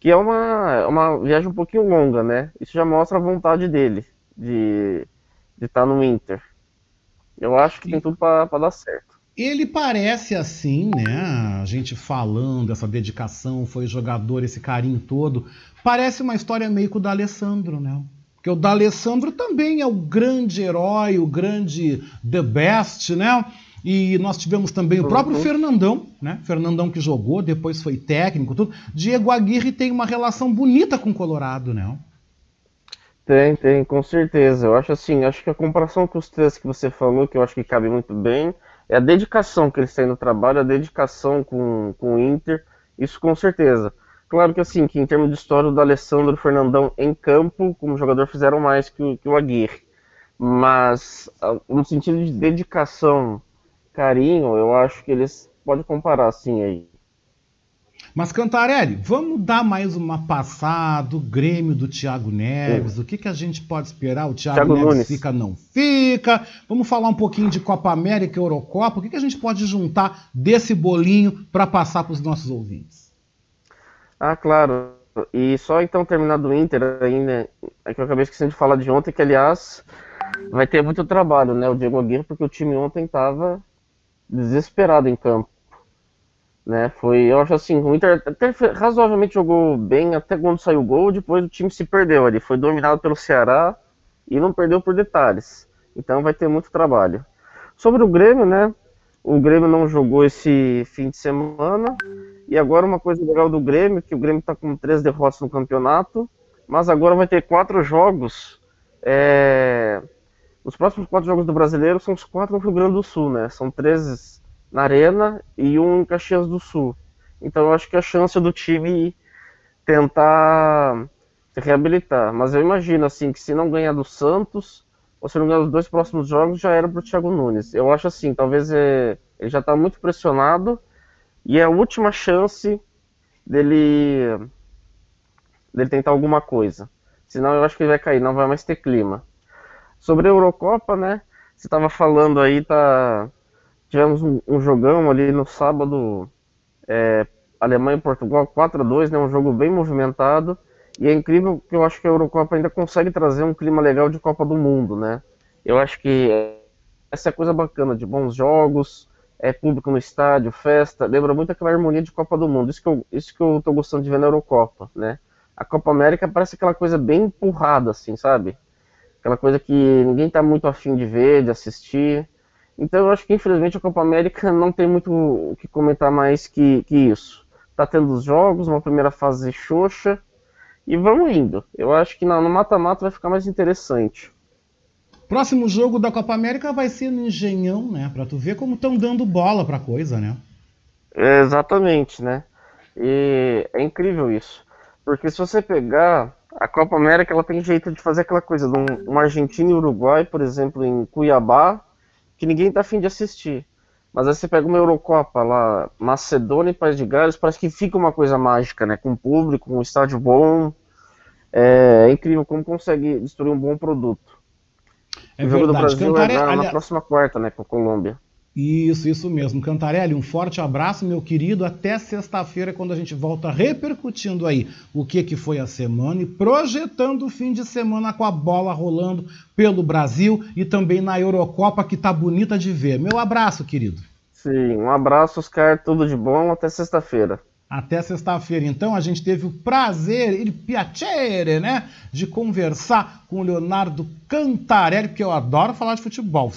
que é uma, uma viagem um pouquinho longa, né? Isso já mostra a vontade dele de estar tá no Inter. Eu acho que tem tudo para dar certo. Ele parece assim, né? A gente falando, essa dedicação, foi jogador, esse carinho todo. Parece uma história meio que o da Alessandro, né? Porque o D'Alessandro também é o grande herói, o grande the best, né? E nós tivemos também o próprio uhum. Fernandão, né? Fernandão que jogou, depois foi técnico, tudo. Diego Aguirre tem uma relação bonita com o Colorado, né? Tem, tem, com certeza. Eu acho assim, acho que a comparação com os três que você falou, que eu acho que cabe muito bem, é a dedicação que eles têm no trabalho, a dedicação com, com o Inter, isso com certeza. Claro que assim, que em termos de história, o Alessandro Fernandão em campo, como jogador, fizeram mais que o, que o Aguirre. Mas, no sentido de dedicação, carinho, eu acho que eles podem comparar assim aí. Mas, Cantarelli, vamos dar mais uma passada do Grêmio do Thiago Neves. Sim. O que, que a gente pode esperar? O Thiago, Thiago Neves Nunes. fica, não fica? Vamos falar um pouquinho de Copa América e Eurocopa. O que, que a gente pode juntar desse bolinho para passar para os nossos ouvintes? Ah, claro. E só então terminar do Inter ainda, é que eu acabei esquecendo de falar de ontem, que aliás vai ter muito trabalho, né? O Diego Aguirre, porque o time ontem estava desesperado em campo. Né, foi, eu acho assim, o Inter até razoavelmente jogou bem até quando saiu o gol, depois o time se perdeu ali, foi dominado pelo Ceará e não perdeu por detalhes. Então vai ter muito trabalho. Sobre o Grêmio, né? O Grêmio não jogou esse fim de semana. E agora uma coisa legal do Grêmio, que o Grêmio está com três derrotas no campeonato, mas agora vai ter quatro jogos. É... Os próximos quatro jogos do brasileiro são os quatro no Rio Grande do Sul, né? São três na Arena e um em Caxias do Sul. Então eu acho que a chance do time tentar reabilitar. Mas eu imagino assim que se não ganhar do Santos, ou se não ganhar os dois próximos jogos, já era para o Thiago Nunes. Eu acho assim, talvez é, ele já está muito pressionado e é a última chance dele dele tentar alguma coisa. Senão eu acho que ele vai cair, não vai mais ter clima. Sobre a Eurocopa, né? Você estava falando aí, tá tivemos um, um, jogão ali no sábado, é, Alemanha e Portugal 4 a 2 né? Um jogo bem movimentado. E é incrível que eu acho que a Eurocopa ainda consegue trazer um clima legal de Copa do Mundo, né? Eu acho que essa é a coisa bacana de bons jogos, é público no estádio, festa, lembra muito aquela harmonia de Copa do Mundo. Isso que eu, isso que eu tô gostando de ver na Eurocopa, né? A Copa América parece aquela coisa bem empurrada, assim, sabe? Aquela coisa que ninguém tá muito afim de ver, de assistir. Então eu acho que infelizmente a Copa América não tem muito o que comentar mais que, que isso. Tá tendo os jogos, uma primeira fase xoxa, e vamos indo. Eu acho que no mata-mata vai ficar mais interessante. Próximo jogo da Copa América vai ser no Engenhão, né? Pra tu ver como estão dando bola pra coisa, né? É, exatamente, né? E é incrível isso. Porque se você pegar a Copa América, ela tem jeito de fazer aquela coisa de um, um Argentina e Uruguai, por exemplo, em Cuiabá, que ninguém tá afim de assistir. Mas aí você pega uma Eurocopa lá, Macedônia e País de Gales, parece que fica uma coisa mágica, né? Com público, com um estádio bom. É, é incrível como consegue destruir um bom produto. É o jogo verdade. do Brasil Cantaré... é na, na próxima quarta, né? Com a Colômbia. Isso, isso mesmo. Cantarelli, um forte abraço, meu querido. Até sexta-feira, quando a gente volta repercutindo aí o que, que foi a semana e projetando o fim de semana com a bola rolando pelo Brasil e também na Eurocopa, que tá bonita de ver. Meu abraço, querido. Sim, um abraço, Oscar. Tudo de bom. Até sexta-feira até sexta-feira. Então a gente teve o prazer, il piacere, né, de conversar com o Leonardo Cantarelli, porque eu adoro falar de futebol.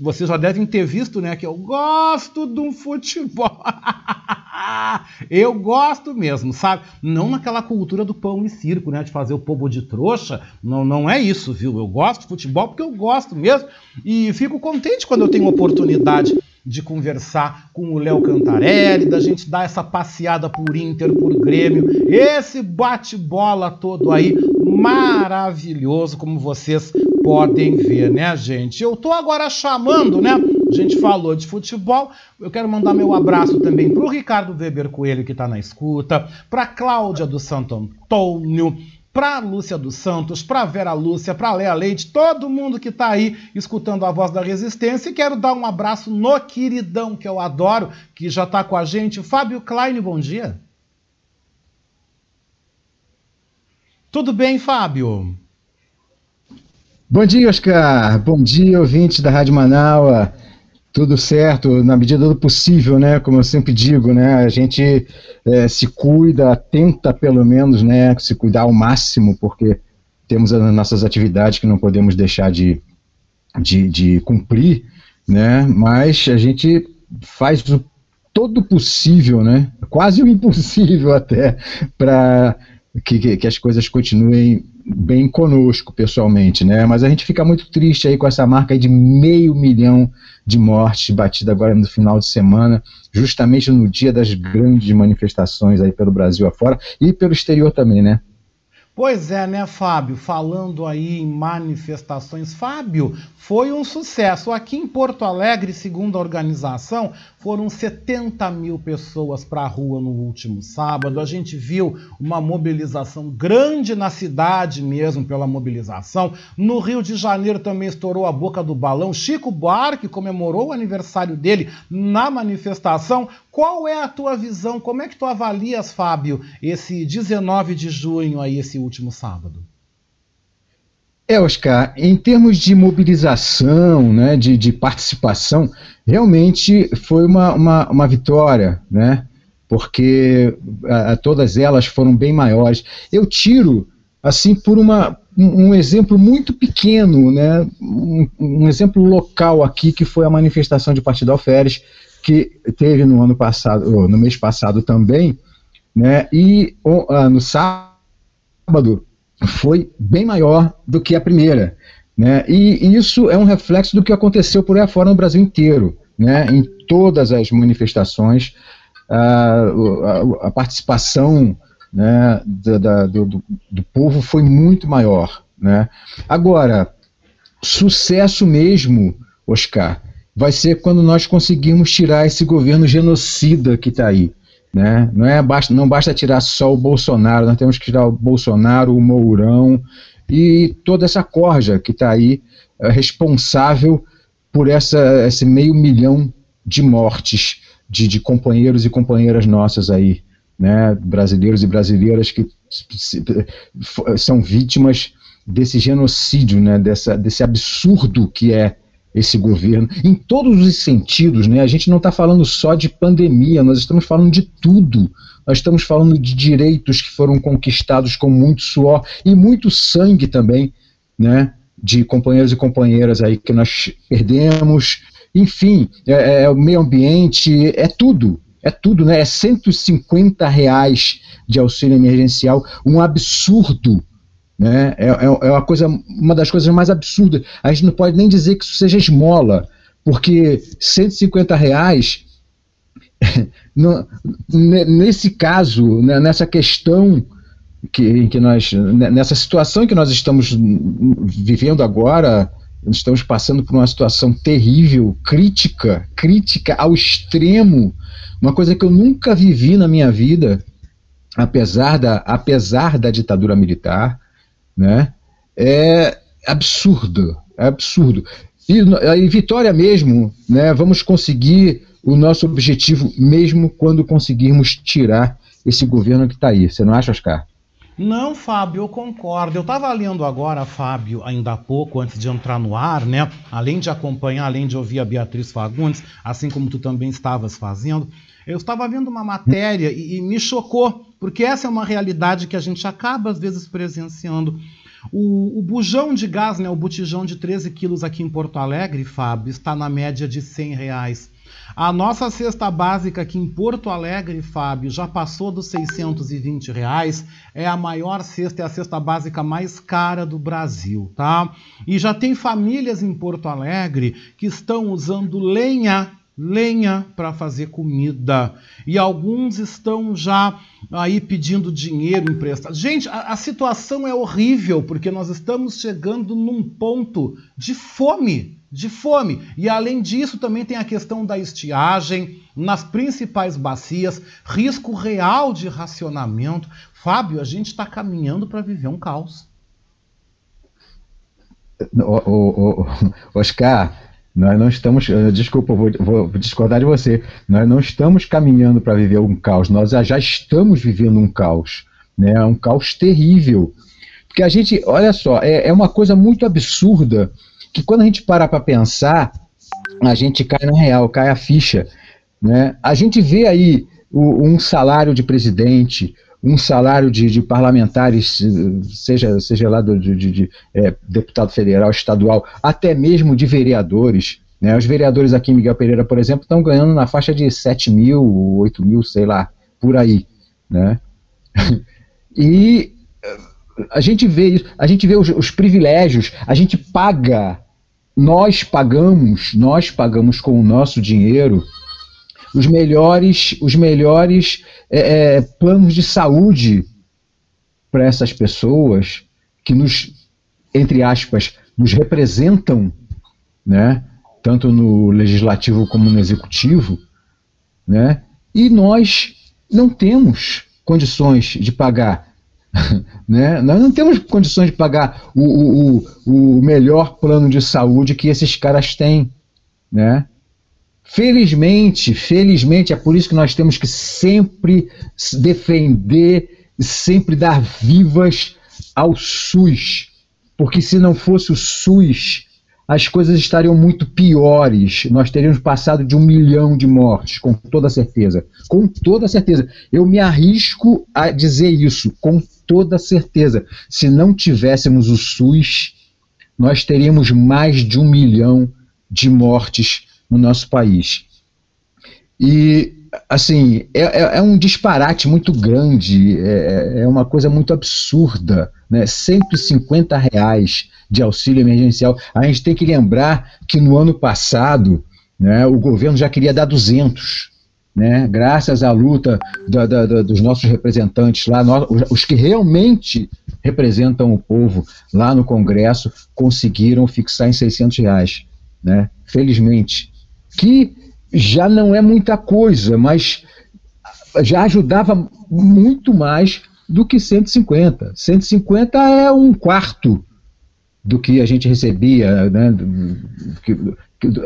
Vocês já devem ter visto, né, que eu gosto de um futebol. eu gosto mesmo, sabe? Não naquela cultura do pão e circo, né, de fazer o povo de trouxa. Não, não é isso, viu? Eu gosto de futebol porque eu gosto mesmo e fico contente quando eu tenho oportunidade de conversar com o Léo Cantarelli, da gente dar essa passeada por Inter, por Grêmio, esse bate-bola todo aí maravilhoso, como vocês podem ver, né, gente? Eu tô agora chamando, né? A gente falou de futebol. Eu quero mandar meu abraço também para o Ricardo Weber Coelho, que está na escuta, para Cláudia do Santo Antônio, para Lúcia dos Santos, para Vera Lúcia, para Léa Leite, todo mundo que está aí escutando a voz da resistência. E quero dar um abraço no queridão que eu adoro, que já está com a gente, Fábio Klein, bom dia. Tudo bem, Fábio? Bom dia, Oscar. Bom dia, ouvintes da Rádio Manaus tudo certo, na medida do possível, né? Como eu sempre digo, né? A gente é, se cuida, tenta pelo menos, né? Se cuidar ao máximo, porque temos as nossas atividades que não podemos deixar de, de, de cumprir, né? Mas a gente faz o todo possível, né? Quase o impossível até, para que, que as coisas continuem bem conosco pessoalmente, né? Mas a gente fica muito triste aí com essa marca de meio milhão de mortes batida agora no final de semana, justamente no dia das grandes manifestações aí pelo Brasil afora e pelo exterior também, né? Pois é, né, Fábio? Falando aí em manifestações, Fábio, foi um sucesso. Aqui em Porto Alegre, segundo a organização, foram 70 mil pessoas para a rua no último sábado. A gente viu uma mobilização grande na cidade mesmo pela mobilização. No Rio de Janeiro também estourou a boca do balão. Chico Buarque comemorou o aniversário dele na manifestação. Qual é a tua visão? Como é que tu avalias, Fábio, esse 19 de junho aí, esse último sábado? É, Oscar, em termos de mobilização, né, de, de participação, realmente foi uma, uma, uma vitória, né, porque a, a, todas elas foram bem maiores. Eu tiro, assim, por uma, um, um exemplo muito pequeno, né, um, um, exemplo local aqui, que foi a manifestação de Partido Alferes, que teve no ano passado, no mês passado também, né, e uh, no sábado foi bem maior do que a primeira. Né? E isso é um reflexo do que aconteceu por aí afora no Brasil inteiro. Né? Em todas as manifestações, a, a, a participação né, da, da, do, do, povo foi muito maior. Né? Agora, sucesso mesmo, Oscar, vai ser quando nós conseguirmos tirar esse governo genocida que está aí. Né? Não, é, basta, não basta tirar só o Bolsonaro, nós temos que tirar o Bolsonaro, o Mourão e toda essa corja que está aí é, responsável por essa, esse meio milhão de mortes de, de companheiros e companheiras nossas aí, né? brasileiros e brasileiras que são vítimas desse genocídio, né? Dessa, desse absurdo que é esse governo, em todos os sentidos, né? A gente não está falando só de pandemia, nós estamos falando de tudo. Nós estamos falando de direitos que foram conquistados com muito suor e muito sangue também, né? De companheiros e companheiras aí que nós perdemos. Enfim, é, é, é o meio ambiente, é tudo. É tudo, né? É 150 reais de auxílio emergencial, um absurdo né? É, é, é uma, coisa, uma das coisas mais absurdas. A gente não pode nem dizer que isso seja esmola, porque 150 reais, no, nesse caso, né, nessa questão que, que nós, nessa situação que nós estamos vivendo agora, estamos passando por uma situação terrível, crítica, crítica ao extremo, uma coisa que eu nunca vivi na minha vida, apesar da, apesar da ditadura militar, né? É absurdo, é absurdo. E em Vitória mesmo, né, vamos conseguir o nosso objetivo mesmo quando conseguirmos tirar esse governo que está aí. Você não acha, Oscar? Não, Fábio, eu concordo. Eu estava lendo agora, Fábio, ainda há pouco, antes de entrar no ar, né? Além de acompanhar, além de ouvir a Beatriz Fagundes, assim como tu também estavas fazendo, eu estava vendo uma matéria e, e me chocou, porque essa é uma realidade que a gente acaba às vezes presenciando. O, o, bujão de gás, né, o botijão de 13 quilos aqui em Porto Alegre, Fábio, está na média de 100 reais. A nossa cesta básica aqui em Porto Alegre, Fábio, já passou dos 620 reais. É a maior cesta, é a cesta básica mais cara do Brasil, tá? E já tem famílias em Porto Alegre que estão usando lenha lenha para fazer comida. E alguns estão já aí pedindo dinheiro emprestado. Gente, a, a, situação é horrível porque nós estamos chegando num ponto de fome. De fome. E além disso, também tem a questão da estiagem nas principais bacias, risco real de racionamento. Fábio, a gente está caminhando para viver um caos. O, o, o, Oscar, nós não estamos, eh, desculpa, vou, vou, discordar de você. Nós não estamos caminhando para viver um caos, nós já estamos vivendo um caos, né? Um caos terrível. Porque a gente, olha só, é, é uma coisa muito absurda que quando a gente para para pensar, a gente cai na real, cai a ficha, né? A gente vê aí o, um salário de presidente, um salário de, de, parlamentares, seja, seja lá do, de, de é, deputado federal, estadual, até mesmo de vereadores. Né? Os vereadores aqui em Miguel Pereira, por exemplo, estão ganhando na faixa de 7 mil, 8 mil, sei lá, por aí. Né? e a gente vê a gente vê os, os privilégios, a gente paga, nós pagamos, nós pagamos com o nosso dinheiro os melhores, os melhores é, é, planos de saúde para essas pessoas que nos, entre aspas, nos representam, né? tanto no legislativo como no executivo, né? e nós não temos condições de pagar. Né? Nós não temos condições de pagar o, o, o melhor plano de saúde que esses caras têm. Né? Felizmente, felizmente, é por isso que nós temos que sempre defender, sempre dar vivas ao SUS. Porque se não fosse o SUS, as coisas estariam muito piores. Nós teríamos passado de um milhão de mortes, com toda certeza. Com toda certeza. Eu me arrisco a dizer isso, com toda certeza. Se não tivéssemos o SUS, nós teríamos mais de um milhão de mortes no nosso país. E, assim, é, é, é um disparate muito grande, é, é, uma coisa muito absurda, né? 150 reais de auxílio emergencial. A gente tem que lembrar que no ano passado, né, o governo já queria dar 200, né, graças à luta da, da, da, dos nossos representantes lá, os que realmente representam o povo lá no Congresso, conseguiram fixar em 600 reais, né, felizmente, que já não é muita coisa, mas já ajudava muito mais do que 150. 150 é um quarto do que a gente recebia, né, que,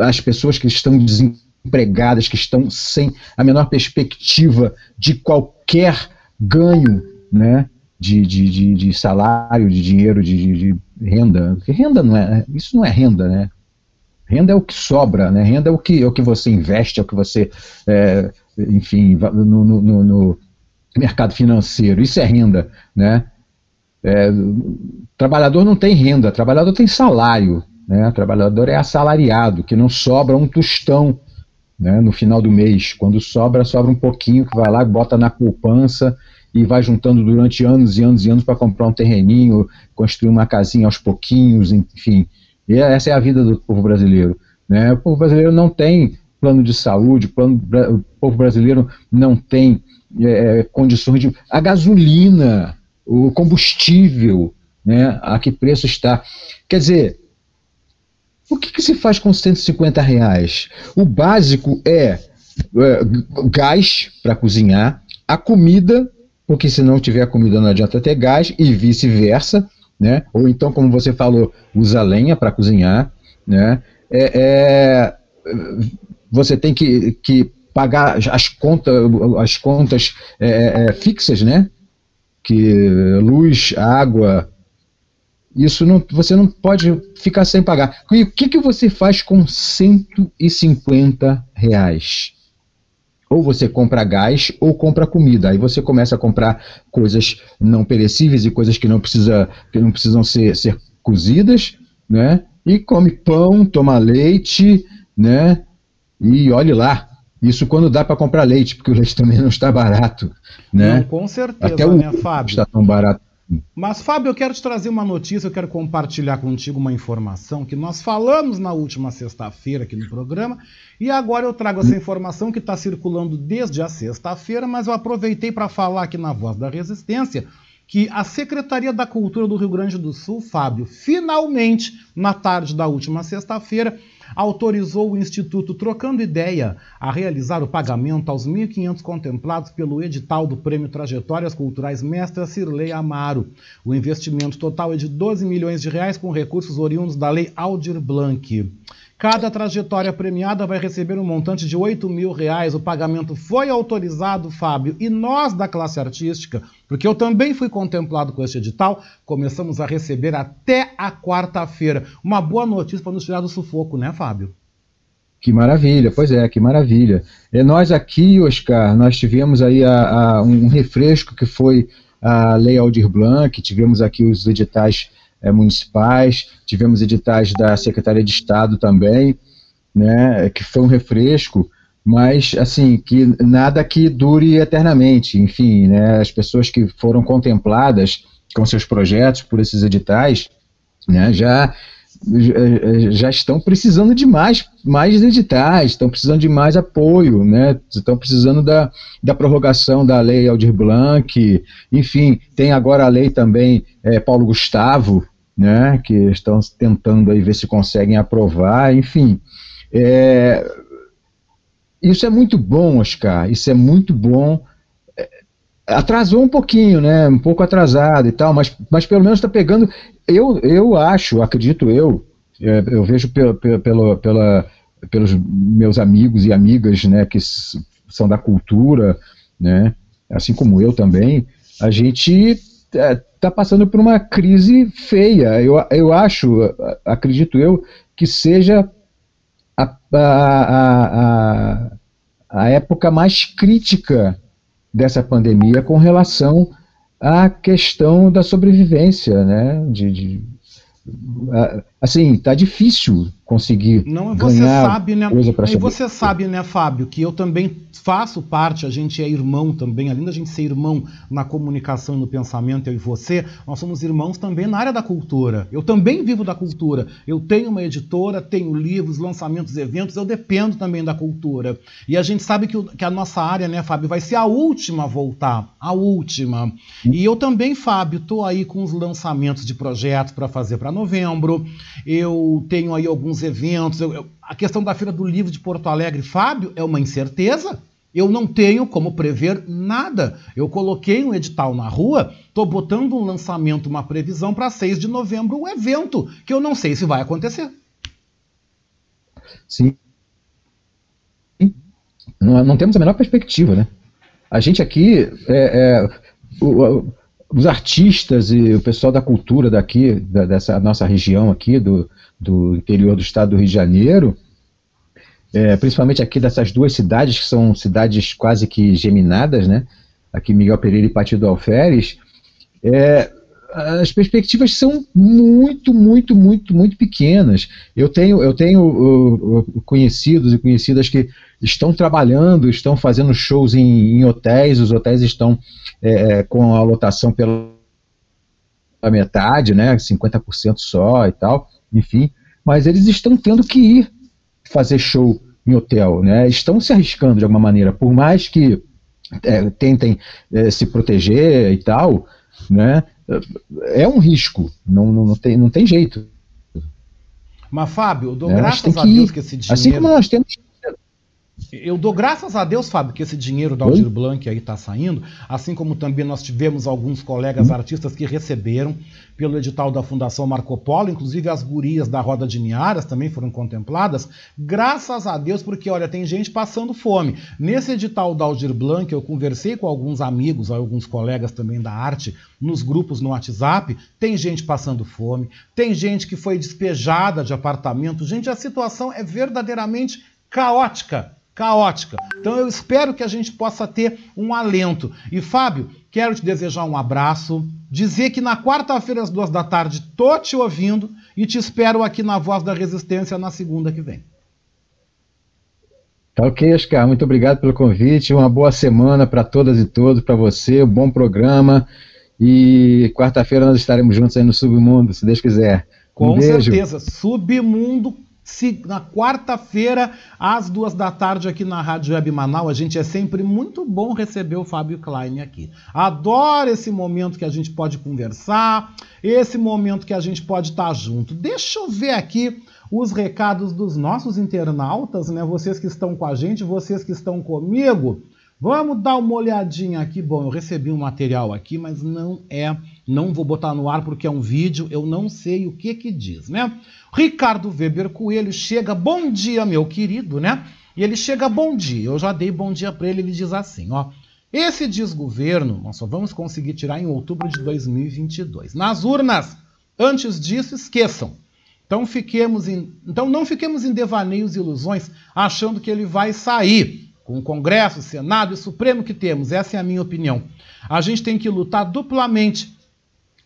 as pessoas que estão desempregadas empregadas que estão sem a menor perspectiva de qualquer ganho né, de, de, de, de salário, de dinheiro, de, de, renda. Porque renda não é. Isso não é renda, né? Renda é o que sobra, né? Renda é o que, é o que você investe, é o que você. É, enfim, no, no, no, mercado financeiro. Isso é renda, né? É, trabalhador não tem renda, trabalhador tem salário, né? Trabalhador é assalariado, que não sobra um tostão né, no final do mês. Quando sobra, sobra um pouquinho que vai lá, bota na poupança e vai juntando durante anos e anos e anos para comprar um terreninho, construir uma casinha aos pouquinhos, enfim. E essa é a vida do povo brasileiro. Né? O povo brasileiro não tem plano de saúde, plano, o povo brasileiro não tem é, condições de. A gasolina, o combustível, né, a que preço está. Quer dizer, o que, que se faz com 150 reais? O básico é, é gás para cozinhar, a comida, porque se não tiver comida não adianta ter gás, e vice-versa, né? Ou então, como você falou, usa lenha para cozinhar, né? É, é, você tem que, que pagar as contas, as contas é, é fixas, né? Que luz, água, isso não, você não pode ficar sem pagar. E o que, que você faz com 150 reais? Ou você compra gás ou compra comida. Aí você começa a comprar coisas não perecíveis e coisas que não, precisa, que não precisam ser, ser cozidas, né? E come pão, toma leite, né? E olhe lá. Isso quando dá para comprar leite, porque o leite também não está barato, né? Não, com certeza, Até o né, Fábio? Está tão barato mas, Fábio, eu quero te trazer uma notícia, eu quero compartilhar contigo uma informação que nós falamos na última sexta-feira aqui no programa, e agora eu trago essa informação que está circulando desde a sexta-feira, mas eu aproveitei para falar aqui na Voz da Resistência que a Secretaria da Cultura do Rio Grande do Sul, Fábio, finalmente, na tarde da última sexta-feira, autorizou o Instituto Trocando Ideia a realizar o pagamento aos 1.500 contemplados pelo edital do Prêmio Trajetórias Culturais Mestra Cirlei Amaro. O investimento total é de 12 milhões de reais com recursos oriundos da Lei Aldir Blanc. Cada trajetória premiada vai receber um montante de 8 mil reais. O pagamento foi autorizado, Fábio, e nós da classe artística, porque eu também fui contemplado com este edital, começamos a receber até a quarta-feira. Uma boa notícia para nos tirar do sufoco, né, Fábio? Que maravilha, pois é, que maravilha. E nós aqui, Oscar, nós tivemos aí a, a, um refresco que foi a Lei Aldir Blanc, tivemos aqui os editais é, municipais, tivemos editais da Secretaria de Estado também, né, que foi um refresco, mas assim, que nada que dure eternamente, enfim, né, as pessoas que foram contempladas com seus projetos por esses editais, né, já já estão precisando de mais, mais editais, estão precisando de mais apoio, né? estão precisando da, da prorrogação da lei Aldir Blanc, enfim, tem agora a lei também é, Paulo Gustavo, né? que estão tentando aí ver se conseguem aprovar, enfim. É, isso é muito bom, Oscar, isso é muito bom. Atrasou um pouquinho, né? Um pouco atrasado e tal, mas, mas pelo menos está pegando eu, eu acho, acredito eu, é, eu vejo pelo, pelo, pela, pelos meus amigos e amigas, né, que são da cultura, né, assim como eu também, a gente está é, passando por uma crise feia. Eu, eu acho, acredito eu, que seja a, a, a, a época mais crítica dessa pandemia com relação a questão da sobrevivência, né? De, de assim, tá difícil, conseguir não, você ganhar sabe, né? coisa para E você sabe, né, Fábio, que eu também faço parte, a gente é irmão também, além da gente ser irmão na comunicação e no pensamento, eu e você, nós somos irmãos também na área da cultura. Eu também vivo da cultura. Eu tenho uma editora, tenho livros, lançamentos, eventos, eu dependo também da cultura. E a gente sabe que, o, que a nossa área, né, Fábio, vai ser a última a voltar, a última. E eu também, Fábio, tô aí com os lançamentos de projetos para fazer para novembro. Eu tenho aí alguns eventos. Eu, eu, a questão da Feira do Livro de Porto Alegre, Fábio, é uma incerteza. Eu não tenho como prever nada. Eu coloquei um edital na rua, estou botando um lançamento, uma previsão para 6 de novembro, um evento que eu não sei se vai acontecer. Sim. Não, não temos a menor perspectiva, né? A gente aqui, é, é, o, os artistas e o pessoal da cultura daqui, da, dessa nossa região aqui, do, do interior do estado do Rio de Janeiro, é, principalmente aqui dessas duas cidades, que são cidades quase que geminadas, né? Aqui Miguel Pereira e Partido Alferes, é, as perspectivas são muito, muito, muito, muito pequenas. Eu tenho, eu tenho uh, uh, conhecidos e conhecidas que estão trabalhando, estão fazendo shows em, em hotéis, os hotéis estão é, com a lotação pela metade, né, 50% só e tal, enfim, mas eles estão tendo que ir fazer show em hotel, né? Estão se arriscando de alguma maneira, por mais que é, tentem é, se proteger e tal, né? É um risco, não, não, tem, não tem jeito. Mas, Fábio, eu dou é, graças a Deus que esse dinheiro. Assim como nós temos eu dou graças a Deus, Fábio, que esse dinheiro da Aldir Blanc aí está saindo, assim como também nós tivemos alguns colegas artistas que receberam pelo edital da Fundação Marco Polo, inclusive as gurias da Roda de Niaras também foram contempladas, graças a Deus, porque olha, tem gente passando fome. Nesse edital da Aldir Blanc, eu conversei com alguns amigos, alguns colegas também da arte, nos grupos no WhatsApp, tem gente passando fome, tem gente que foi despejada de apartamento. Gente, a situação é verdadeiramente caótica caótica. Então eu espero que a gente possa ter um alento. E Fábio, quero te desejar um abraço, dizer que na quarta-feira às duas da tarde tô te ouvindo e te espero aqui na Voz da Resistência na segunda que vem. Tá ok, Oscar. Muito obrigado pelo convite. Uma boa semana para todas e todos, para você. Um bom programa. E quarta-feira nós estaremos juntos aí no Submundo, se Deus quiser. Um Com beijo. certeza. Submundo na quarta-feira, às duas da tarde, aqui na Rádio Web Manaus. A gente é sempre muito bom receber o Fábio Klein aqui. Adoro esse momento que a gente pode conversar, esse momento que a gente pode estar junto. Deixa eu ver aqui os recados dos nossos internautas, né? Vocês que estão com a gente, vocês que estão comigo. Vamos dar uma olhadinha aqui. Bom, eu recebi um material aqui, mas não é, não vou botar no ar porque é um vídeo, eu não sei o que que diz, né? Ricardo Weber Coelho chega, bom dia, meu querido, né? E ele chega, bom dia. Eu já dei bom dia para ele, ele diz assim, ó. Esse desgoverno nós só vamos conseguir tirar em outubro de 2022. Nas urnas, antes disso, esqueçam. Então, fiquemos em, então não fiquemos em devaneios e ilusões achando que ele vai sair com o Congresso, Senado e Supremo que temos. Essa é a minha opinião. A gente tem que lutar duplamente.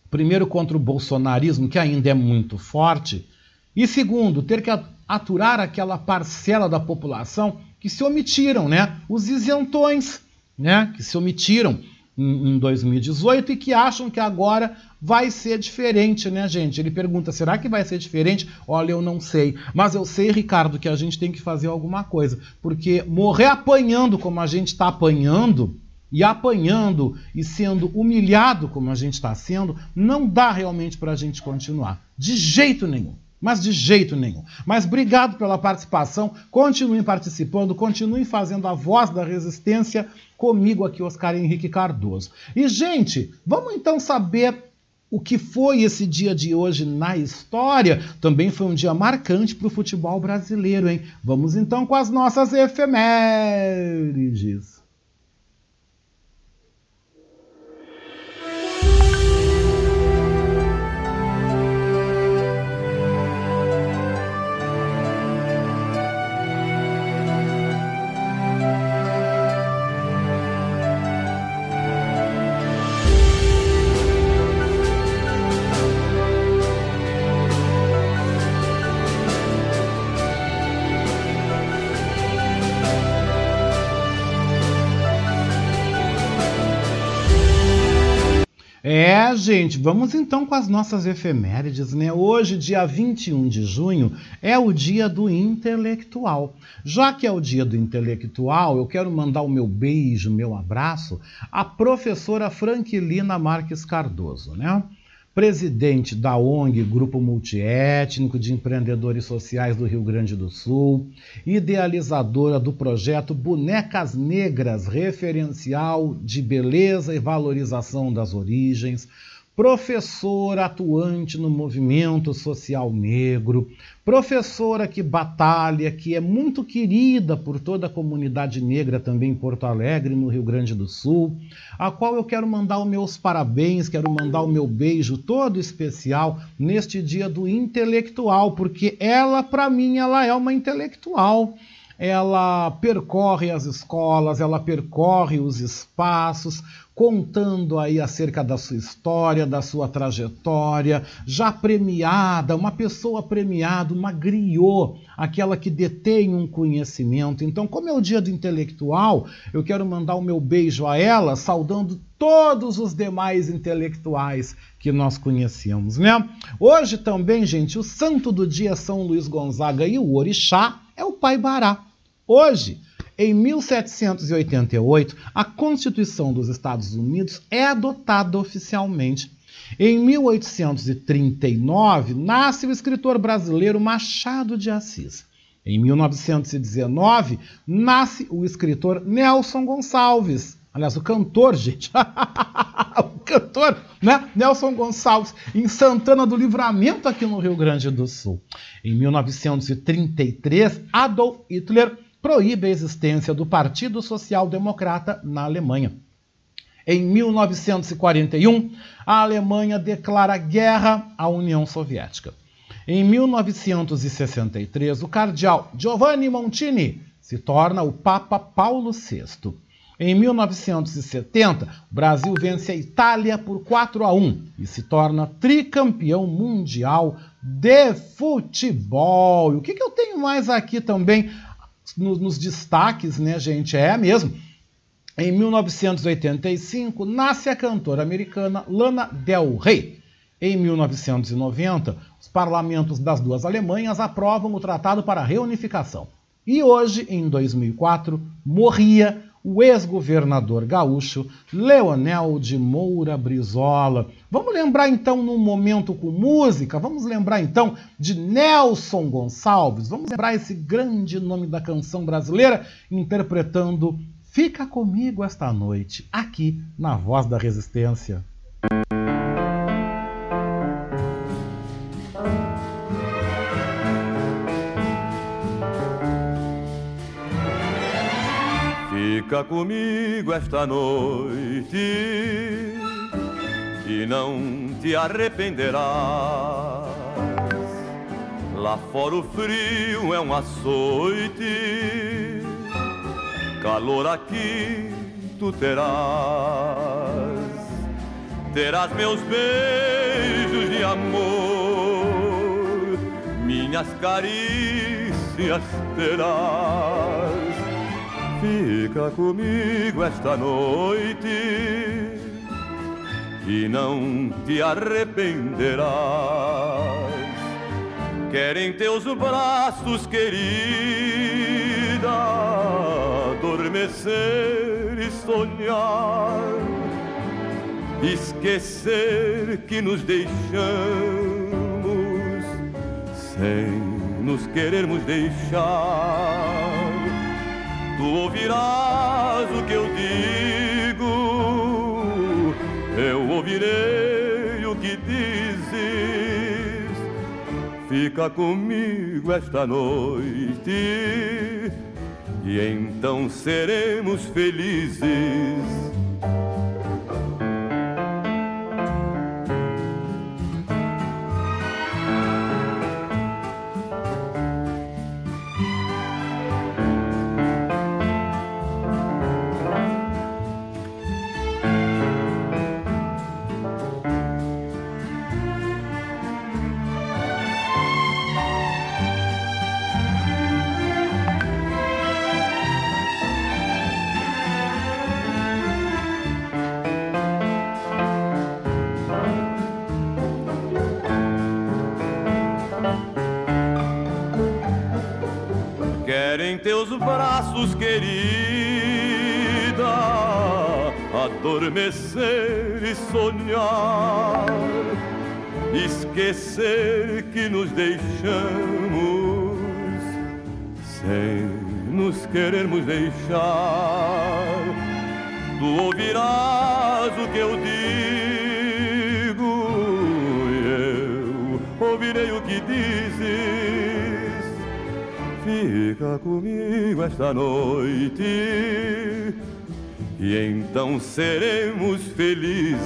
Primeiro contra o bolsonarismo, que ainda é muito forte, e segundo, ter que aturar aquela parcela da população que se omitiram, né? Os isentões, né? Que se omitiram em, em 2018 e que acham que agora vai ser diferente, né, gente? Ele pergunta: será que vai ser diferente? Olha, eu não sei. Mas eu sei, Ricardo, que a gente tem que fazer alguma coisa. Porque morrer apanhando como a gente está apanhando, e apanhando e sendo humilhado como a gente está sendo, não dá realmente para a gente continuar. De jeito nenhum. Mas de jeito nenhum. Mas obrigado pela participação. Continuem participando, continuem fazendo a voz da resistência comigo aqui, Oscar Henrique Cardoso. E, gente, vamos então saber o que foi esse dia de hoje na história. Também foi um dia marcante para o futebol brasileiro, hein? Vamos então com as nossas efemérides. É, gente, vamos então com as nossas efemérides, né? Hoje, dia 21 de junho, é o dia do intelectual. Já que é o dia do intelectual, eu quero mandar o meu beijo, meu abraço à professora Franquilina Marques Cardoso, né? Presidente da ONG Grupo Multiétnico de Empreendedores Sociais do Rio Grande do Sul, idealizadora do projeto Bonecas Negras, referencial de beleza e valorização das origens, professora atuante no movimento social negro, professora que batalha, que é muito querida por toda a comunidade negra também em Porto Alegre, no Rio Grande do Sul, a qual eu quero mandar os meus parabéns, quero mandar o meu beijo todo especial neste dia do intelectual, porque ela, para mim, ela é uma intelectual. Ela percorre as escolas, ela percorre os espaços, contando aí acerca da sua história, da sua trajetória, já premiada, uma pessoa premiada, uma griot, aquela que detém um conhecimento. Então, como é o dia do intelectual, eu quero mandar o meu beijo a ela, saudando todos os demais intelectuais que nós conhecemos, né? Hoje também, gente, o santo do dia é São Luís Gonzaga e o orixá é o Pai Bará. Hoje, em 1788, a Constituição dos Estados Unidos é adotada oficialmente. Em 1839, nasce o escritor brasileiro Machado de Assis. Em 1919, nasce o escritor Nelson Gonçalves. Aliás, o cantor, gente. o cantor, né? Nelson Gonçalves, em Santana do Livramento, aqui no Rio Grande do Sul. Em 1933, Adolf Hitler proíbe a existência do Partido Social Democrata na Alemanha. Em 1941, a Alemanha declara guerra à União Soviética. Em 1963, o cardeal Giovanni Montini se torna o Papa Paulo VI. Em 1970, o Brasil vence a Itália por 4 a 1 e se torna tricampeão mundial de futebol. E o que, que eu tenho mais aqui também nos, destaques, né, gente? É mesmo. Em 1985, nasce a cantora americana Lana Del Rey. Em 1990, os parlamentos das duas Alemanhas aprovam o Tratado para a Reunificação. E hoje, em 2004, morria o ex-governador gaúcho Leonel de Moura Brizola. Vamos lembrar então num momento com música, vamos lembrar então de Nelson Gonçalves, vamos lembrar esse grande nome da canção brasileira interpretando Fica comigo esta noite, aqui na Voz da Resistência. Fica comigo esta noite e não te arrependerás. Lá fora o frio é um açoite, calor aqui tu terás. Terás meus beijos de amor, minhas carícias terás Fica comigo esta noite e não te arrependerás. Querem teus braços, querida, adormecer e sonhar, esquecer que nos deixamos sem nos querermos deixar tu ouvirás o que eu digo, eu ouvirei o que dizes. Fica comigo esta noite. E então seremos felizes braços, querida, adormecer e sonhar, esquecer que nos deixamos sem nos querermos deixar. Tu ouvirás o que eu digo, e eu ouvirei o que dizes Fica comigo esta noite e então seremos felizes.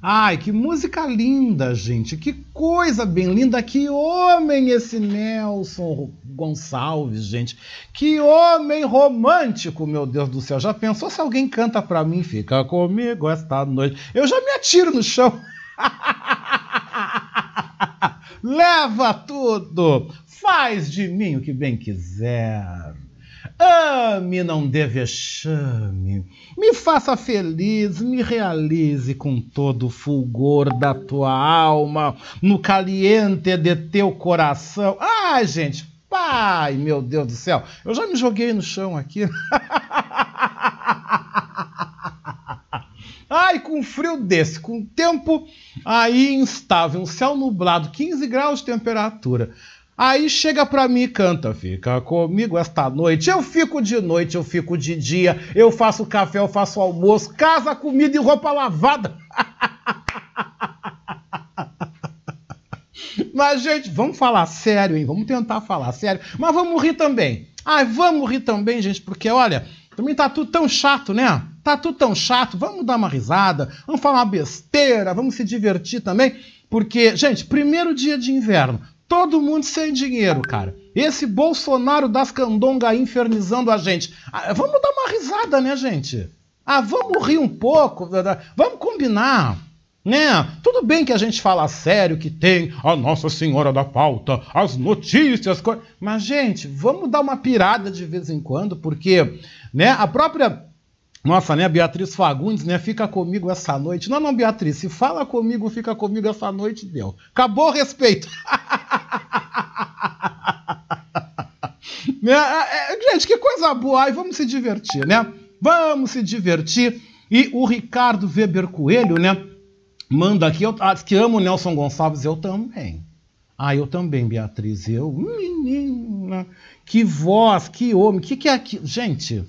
Ai, que música linda, gente. Que coisa bem linda. Que homem esse Nelson Gonçalves, gente. Que homem romântico, meu Deus do céu. Já pensou se alguém canta pra mim? Fica comigo esta noite. Eu já me atiro no chão. Leva tudo. Faz de mim o que bem quiser. Ame, não dê vexame. Me faça feliz, me realize com todo o fulgor da tua alma, no caliente de teu coração. Ai, gente, pai, meu Deus do céu, eu já me joguei no chão aqui. Ai, com frio desse, com tempo aí instável, um céu nublado, 15 graus de temperatura. Aí chega pra mim e canta, fica comigo esta noite. Eu fico de noite, eu fico de dia, eu faço café, eu faço almoço, casa, comida e roupa lavada. Mas, gente, vamos falar sério, hein? Vamos tentar falar sério. Mas vamos rir também. Ai, vamos rir também, gente, porque olha, também tá tudo tão chato, né? Tá tudo tão chato. Vamos dar uma risada, vamos falar uma besteira, vamos se divertir também. Porque, gente, primeiro dia de inverno, Todo mundo sem dinheiro, cara. Esse Bolsonaro das candongas infernizando a gente. Ah, vamos dar uma risada, né, gente? Ah, vamos rir um pouco, vamos combinar. Né? Tudo bem que a gente fala sério, que tem a Nossa Senhora da Pauta, as notícias, mas gente, vamos dar uma pirada de vez em quando, porque, né, a própria nossa, né, Beatriz Fagundes, né, fica comigo essa noite. Não, não, Beatriz, se fala comigo, fica comigo essa noite, deu. Acabou o respeito. né? É, é, gente, que coisa boa. Aí vamos se divertir, né? Vamos se divertir. E o Ricardo Weber Coelho, né, manda aqui, eu, ah, que amo Nelson Gonçalves, eu também. Ah, eu também, Beatriz, eu. Menina, que voz, que homem, que que é aquilo? Gente,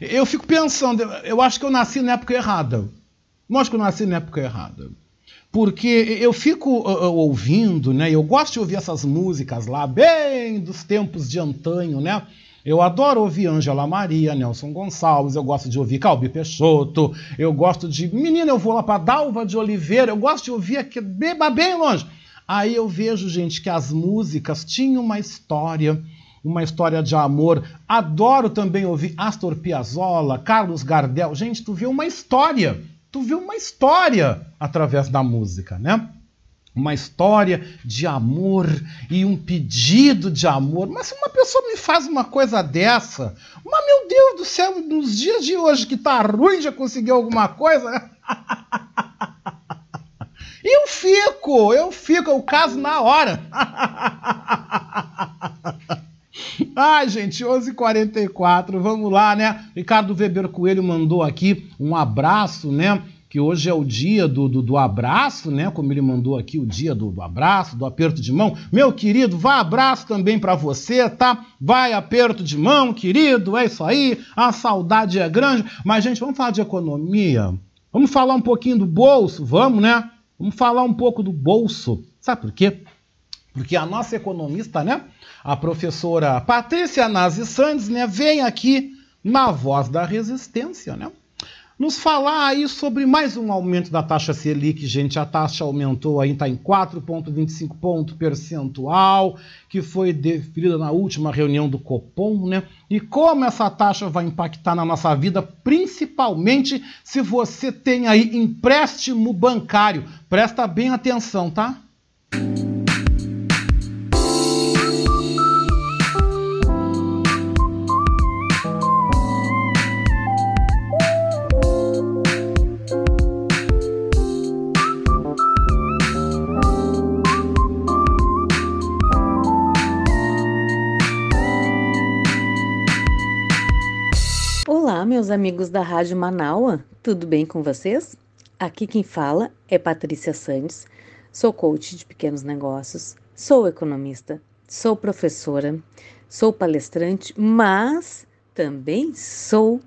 eu fico pensando, eu acho que eu nasci na época errada. Acho que eu nasci na época errada. Porque eu fico uh, ouvindo, né? Eu gosto de ouvir essas músicas lá, bem dos tempos de antanho, né? Eu adoro ouvir Ângela Maria, Nelson Gonçalves, eu gosto de ouvir Calbi Peixoto, eu gosto de. Menina, eu vou lá para Dalva de Oliveira, eu gosto de ouvir aqui, bem, bem longe. Aí eu vejo, gente, que as músicas tinham uma história uma história de amor. Adoro também ouvir Astor Piazzolla, Carlos Gardel. Gente, tu viu uma história, tu viu uma história através da música, né? Uma história de amor e um pedido de amor. Mas se uma pessoa me faz uma coisa dessa, mas meu Deus do céu, nos dias de hoje que tá ruim de conseguir alguma coisa? Eu fico, eu fico, eu caso na hora. Ai, gente, 11h44, vamos lá, né? Ricardo Weber Coelho mandou aqui um abraço, né? Que hoje é o dia do, do, do abraço, né? Como ele mandou aqui, o dia do, do, abraço, do aperto de mão. Meu querido, vai abraço também para você, tá? Vai aperto de mão, querido, é isso aí. A saudade é grande. Mas, gente, vamos falar de economia? Vamos falar um pouquinho do bolso? Vamos, né? Vamos falar um pouco do bolso. Sabe por quê? Porque a nossa economista, né? A professora Patrícia Nazi Sandes, né? Vem aqui na voz da resistência, né? Nos falar aí sobre mais um aumento da taxa Selic, gente. A taxa aumentou aí, está em 4,25 ponto percentual, que foi definida na última reunião do Copom, né? E como essa taxa vai impactar na nossa vida, principalmente se você tem aí empréstimo bancário. Presta bem atenção, tá? Olá, meus amigos da Rádio Manaua, tudo bem com vocês? Aqui quem fala é Patrícia Santos, sou coach de pequenos negócios, sou economista, sou professora, sou palestrante, mas também sou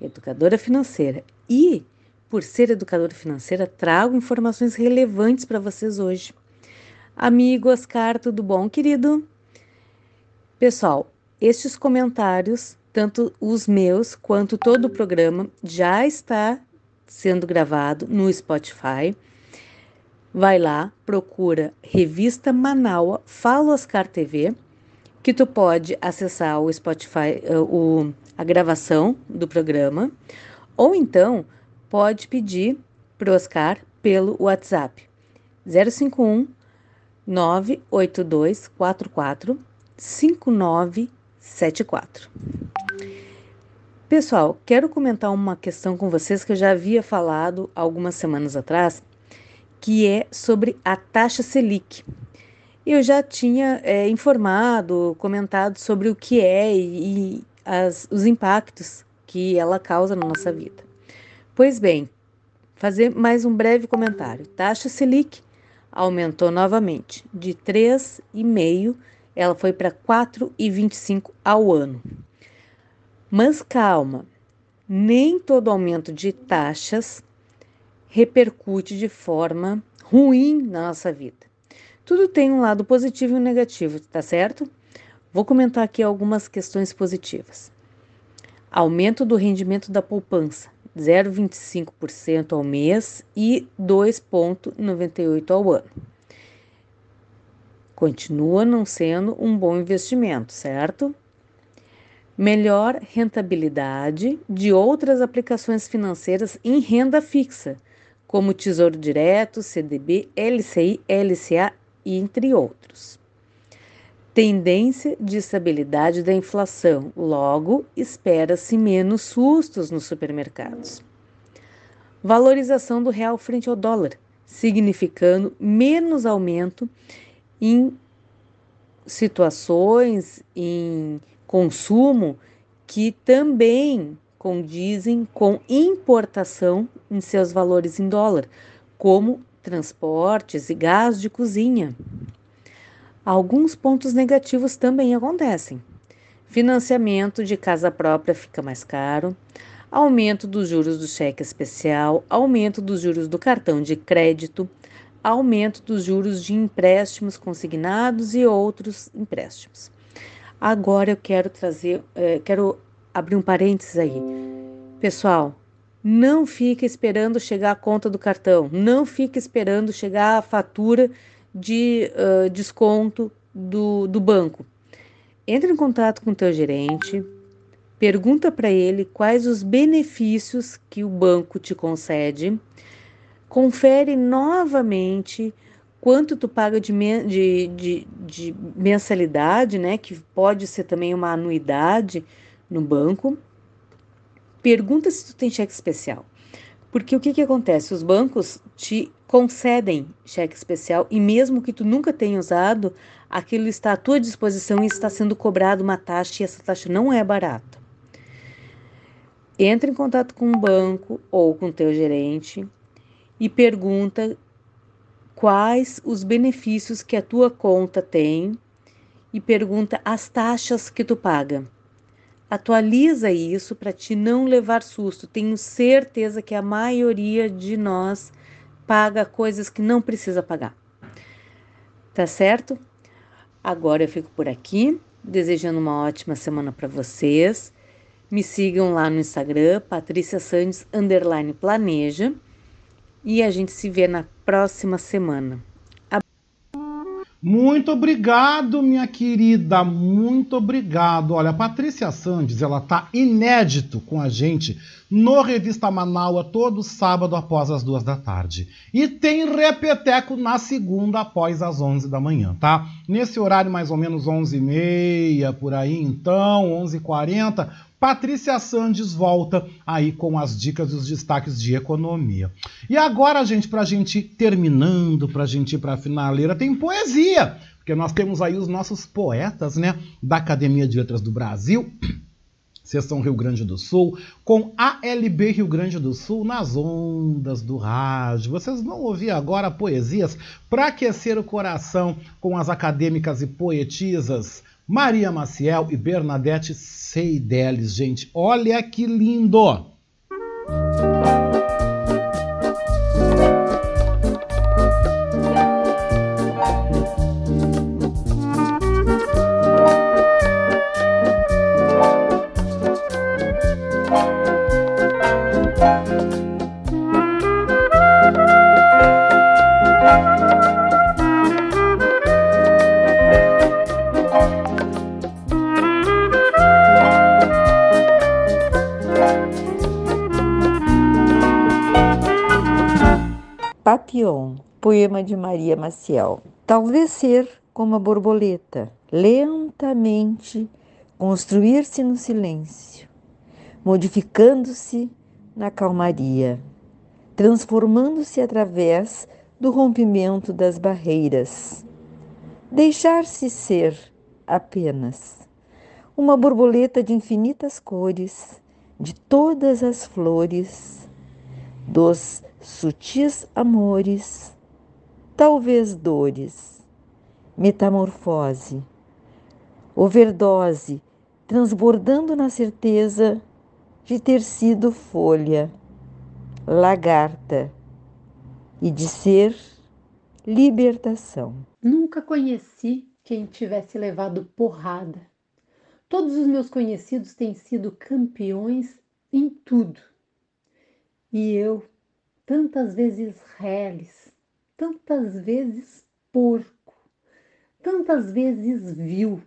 educadora financeira e, por ser educadora financeira, trago informações relevantes para vocês hoje. Amigo Oscar, tudo bom, querido? Pessoal, estes comentários, tanto os meus quanto todo o programa, já está sendo gravado no Spotify. Vai lá, procura Revista Manaua Fala Oscar TV, que tu pode acessar o Spotify, uh, o, a gravação do programa, ou então pode pedir para o Oscar pelo WhatsApp 051 98244 5974. Pessoal, quero comentar uma questão com vocês que eu já havia falado algumas semanas atrás, que é sobre a taxa Selic. Eu já tinha é, informado, comentado sobre o que é e, e as, os impactos que ela causa na nossa vida. Pois bem, fazer mais um breve comentário. Taxa Selic aumentou novamente de 3,5, ela foi para 4,25 ao ano. Mas calma, nem todo aumento de taxas repercute de forma ruim na nossa vida. Tudo tem um lado positivo e um negativo, tá certo? Vou comentar aqui algumas questões positivas. Aumento do rendimento da poupança, 0,25% ao mês e 2,98% ao ano. Continua não sendo um bom investimento, certo? melhor rentabilidade de outras aplicações financeiras em renda fixa, como Tesouro Direto, CDB, LCI, LCA, entre outros. Tendência de estabilidade da inflação, logo espera-se menos sustos nos supermercados. Valorização do real frente ao dólar, significando menos aumento em situações, em consumo que também condizem com importação em seus valores em dólar, como transportes e gás de cozinha. Alguns pontos negativos também acontecem. Financiamento de casa própria fica mais caro, aumento dos juros do cheque especial, aumento dos juros do cartão de crédito, aumento dos juros de empréstimos consignados e outros empréstimos. Agora eu quero trazer, é, quero abrir um parênteses aí. Pessoal, não fique esperando chegar a conta do cartão, não fique esperando chegar a fatura de uh, desconto do, do banco. Entre em contato com o teu gerente, pergunta para ele quais os benefícios que o banco te concede, confere novamente quanto tu paga de, de, de, de, mensalidade, né? Que pode ser também uma anuidade no banco. Pergunta se tu tem cheque especial. Porque o que, que acontece? Os bancos te concedem cheque especial e mesmo que tu nunca tenha usado, aquilo está à tua disposição e está sendo cobrado uma taxa e essa taxa não é barata. Entre em contato com o banco ou com o teu gerente e pergunta quais os benefícios que a tua conta tem e pergunta as taxas que tu paga. Atualiza isso para te não levar susto. Tenho certeza que a maioria de nós paga coisas que não precisa pagar. Tá certo? Agora eu fico por aqui, desejando uma ótima semana para vocês. Me sigam lá no Instagram, Patrícia underline planeja e a gente se vê na próxima semana. Muito obrigado, minha querida, muito obrigado. Olha, a Patrícia Sandes, ela tá inédito com a gente no Revista Manaua todo sábado após as duas da tarde. E tem repeteco na segunda após as 11 da manhã, tá? Nesse horário mais ou menos 11h30, por aí então, 11h40, Patrícia Sandes volta aí com as dicas e os destaques de economia. E agora, gente, para a gente ir terminando, para a gente ir para a finaleira, tem poesia, porque nós temos aí os nossos poetas, né, da Academia de Letras do Brasil. Sessão Rio Grande do Sul, com ALB Rio Grande do Sul nas ondas do rádio. Vocês vão ouvir agora poesias para aquecer o coração com as acadêmicas e poetisas Maria Maciel e Bernadette Seideles. Gente, olha que lindo! Poema de Maria Maciel. Talvez ser como a borboleta, lentamente construir-se no silêncio, modificando-se na calmaria, transformando-se através do rompimento das barreiras. Deixar-se ser apenas uma borboleta de infinitas cores, de todas as flores, dos sutis amores, talvez dores, metamorfose, overdose, transbordando na certeza de ter sido folha, lagarta e de ser libertação. Nunca conheci quem tivesse levado porrada. Todos os meus conhecidos têm sido campeões em tudo. E eu tantas vezes reles, tantas vezes porco, tantas vezes vil.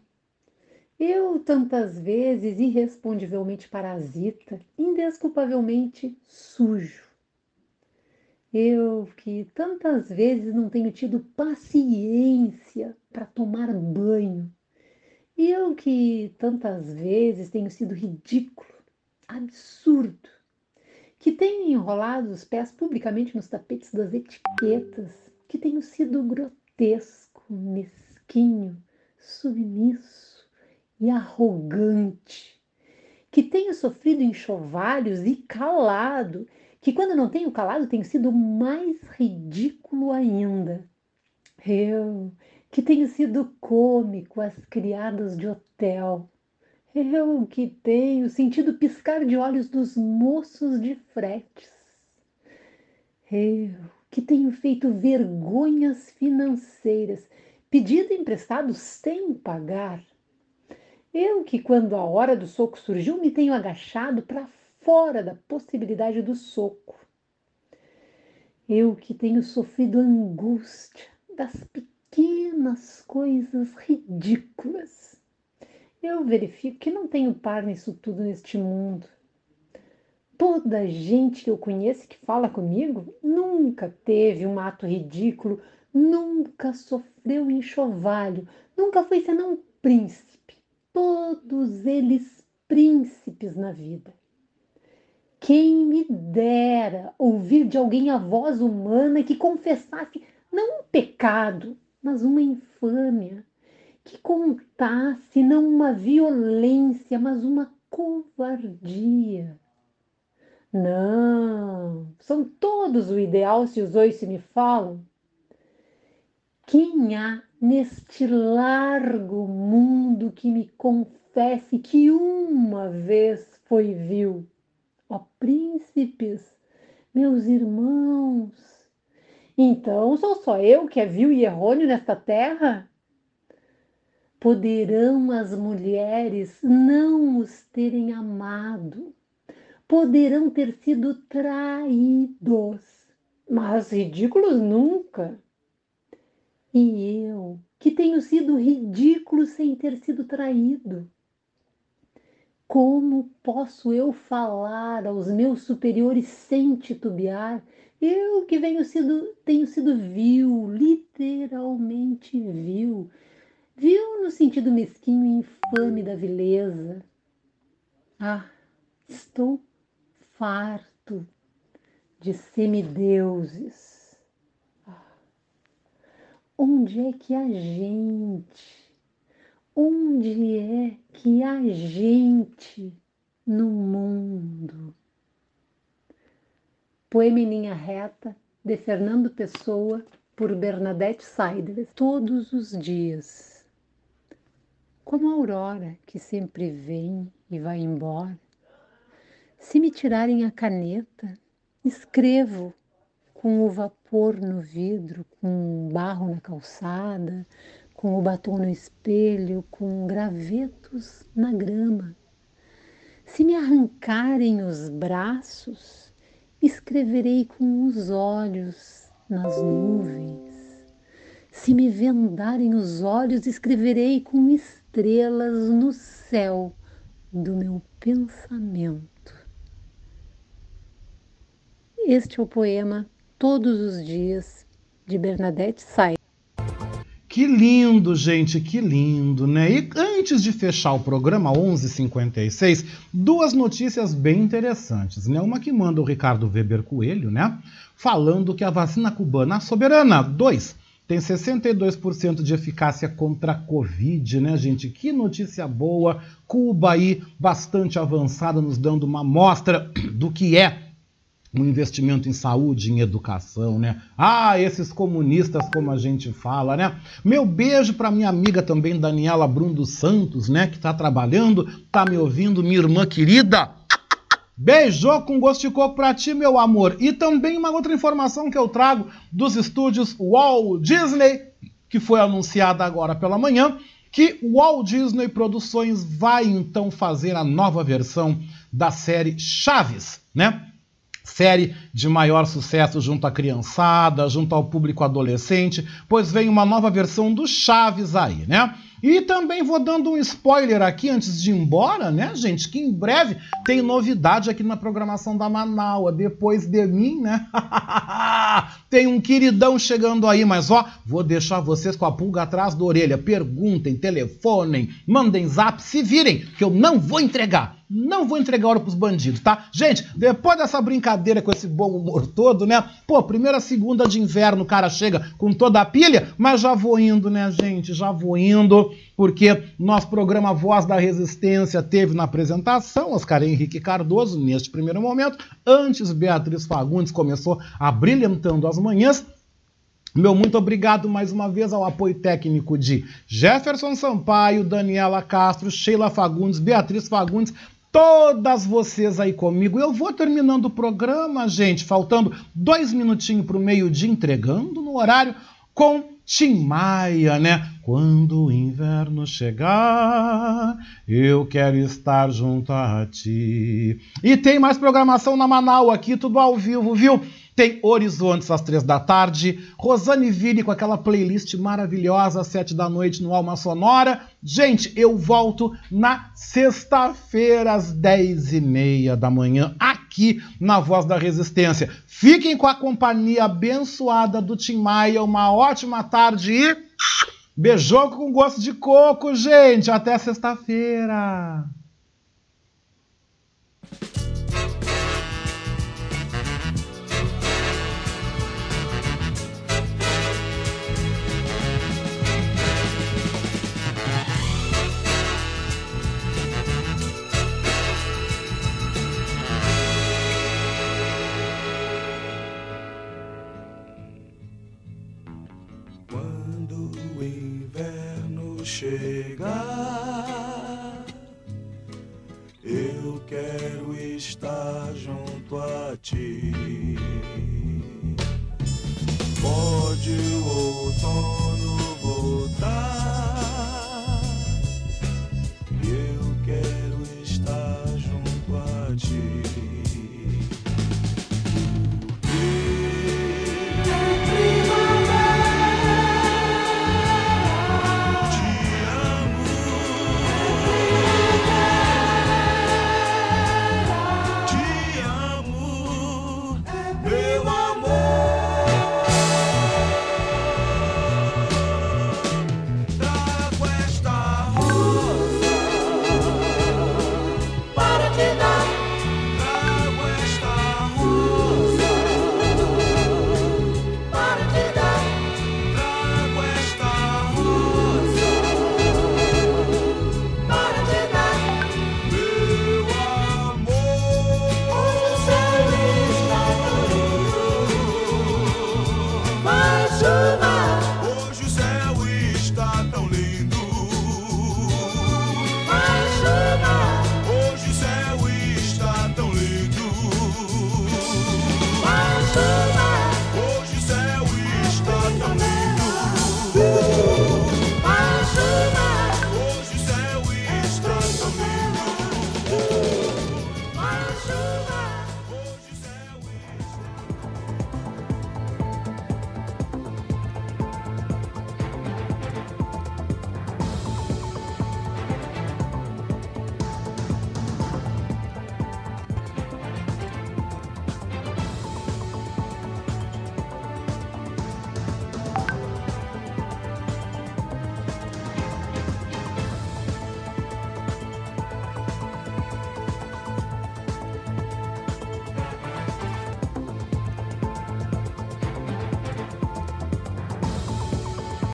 Eu tantas vezes irrespondivelmente parasita, indesculpavelmente sujo. Eu que tantas vezes não tenho tido paciência para tomar banho. Eu que tantas vezes tenho sido ridículo, absurdo que tenho enrolado os pés publicamente nos tapetes das etiquetas, que tenho sido grotesco, mesquinho, submisso e arrogante, que tenho sofrido enxovalhos e calado, que quando não tenho calado tenho sido mais ridículo ainda. Eu, que tenho sido cômico às criadas de hotel, eu que tenho sentido piscar de olhos dos moços de fretes. Eu que tenho feito vergonhas financeiras, pedido emprestado sem pagar. Eu que, quando a hora do soco surgiu, me tenho agachado para fora da possibilidade do soco. Eu que tenho sofrido angústia das pequenas coisas ridículas eu verifico que não tenho par nisso tudo neste mundo. Toda gente que eu conheço que fala comigo nunca teve um ato ridículo, nunca sofreu enxovalho, nunca foi senão um príncipe. Todos eles príncipes na vida. Quem me dera ouvir de alguém a voz humana que confessasse não um pecado, mas uma infâmia que contasse não uma violência, mas uma covardia. Não, são todos o ideal se os dois se me falam. Quem há neste largo mundo que me confesse que uma vez foi vil? Ó príncipes, meus irmãos, então sou só eu que é vil e errôneo nesta terra? Poderão as mulheres não os terem amado, poderão ter sido traídos, mas ridículos nunca. E eu, que tenho sido ridículo sem ter sido traído, como posso eu falar aos meus superiores sem titubear? Eu que venho sido, tenho sido vil, literalmente vil, Viu no sentido mesquinho e infame da vileza. Ah, estou farto de semideuses. Ah, onde é que a gente, onde é que a gente no mundo. Poema em linha reta de Fernando Pessoa por Bernadette Seidler. Todos os dias, como a aurora que sempre vem e vai embora. Se me tirarem a caneta, escrevo com o vapor no vidro, com barro na calçada, com o batom no espelho, com gravetos na grama. Se me arrancarem os braços, escreverei com os olhos nas nuvens. Se me vendarem os olhos, escreverei com estrelas no céu do meu pensamento. Este é o poema Todos os Dias de Bernadette Say. Que lindo, gente, que lindo, né? E antes de fechar o programa 11:56, duas notícias bem interessantes, né? Uma que manda o Ricardo Weber Coelho, né? Falando que a vacina cubana soberana 2 tem 62% de eficácia contra a Covid, né, gente? Que notícia boa! Cuba aí bastante avançada, nos dando uma amostra do que é um investimento em saúde, em educação, né? Ah, esses comunistas, como a gente fala, né? Meu beijo para minha amiga também, Daniela Brum dos Santos, né? Que está trabalhando, tá me ouvindo, minha irmã querida. Beijo com gosto de coco pra ti, meu amor. E também uma outra informação que eu trago dos estúdios Walt Disney, que foi anunciada agora pela manhã, que Walt Disney Produções vai então fazer a nova versão da série Chaves, né? Série de maior sucesso junto à criançada, junto ao público adolescente, pois vem uma nova versão do Chaves aí, né? E também vou dando um spoiler aqui antes de ir embora, né, gente? Que em breve tem novidade aqui na programação da Manaua. Depois de mim, né? tem um queridão chegando aí, mas ó, vou deixar vocês com a pulga atrás da orelha. Perguntem, telefonem, mandem zap, se virem, que eu não vou entregar. Não vou entregar ouro pros bandidos, tá? Gente, depois dessa brincadeira com esse bom humor todo, né? Pô, primeira segunda de inverno o cara chega com toda a pilha, mas já vou indo, né, gente? Já vou indo, porque nosso programa Voz da Resistência teve na apresentação Oscar Henrique Cardoso, neste primeiro momento. Antes, Beatriz Fagundes começou abrilhantando as manhãs. Meu muito obrigado mais uma vez ao apoio técnico de Jefferson Sampaio, Daniela Castro, Sheila Fagundes, Beatriz Fagundes, todas vocês aí comigo. Eu vou terminando o programa, gente, faltando dois minutinhos para o meio-dia, entregando no horário com Tim Maia, né? Quando o inverno chegar, eu quero estar junto a ti. E tem mais programação na Manaus aqui, tudo ao vivo, viu? Tem Horizontes às três da tarde, Rosane Vini com aquela playlist maravilhosa às sete da noite no Alma Sonora. Gente, eu volto na sexta-feira às dez e meia da manhã aqui na Voz da Resistência. Fiquem com a companhia abençoada do Tim Maia. Uma ótima tarde e beijoco com gosto de coco, gente. Até sexta-feira. Chegar, eu quero estar junto a ti. Pode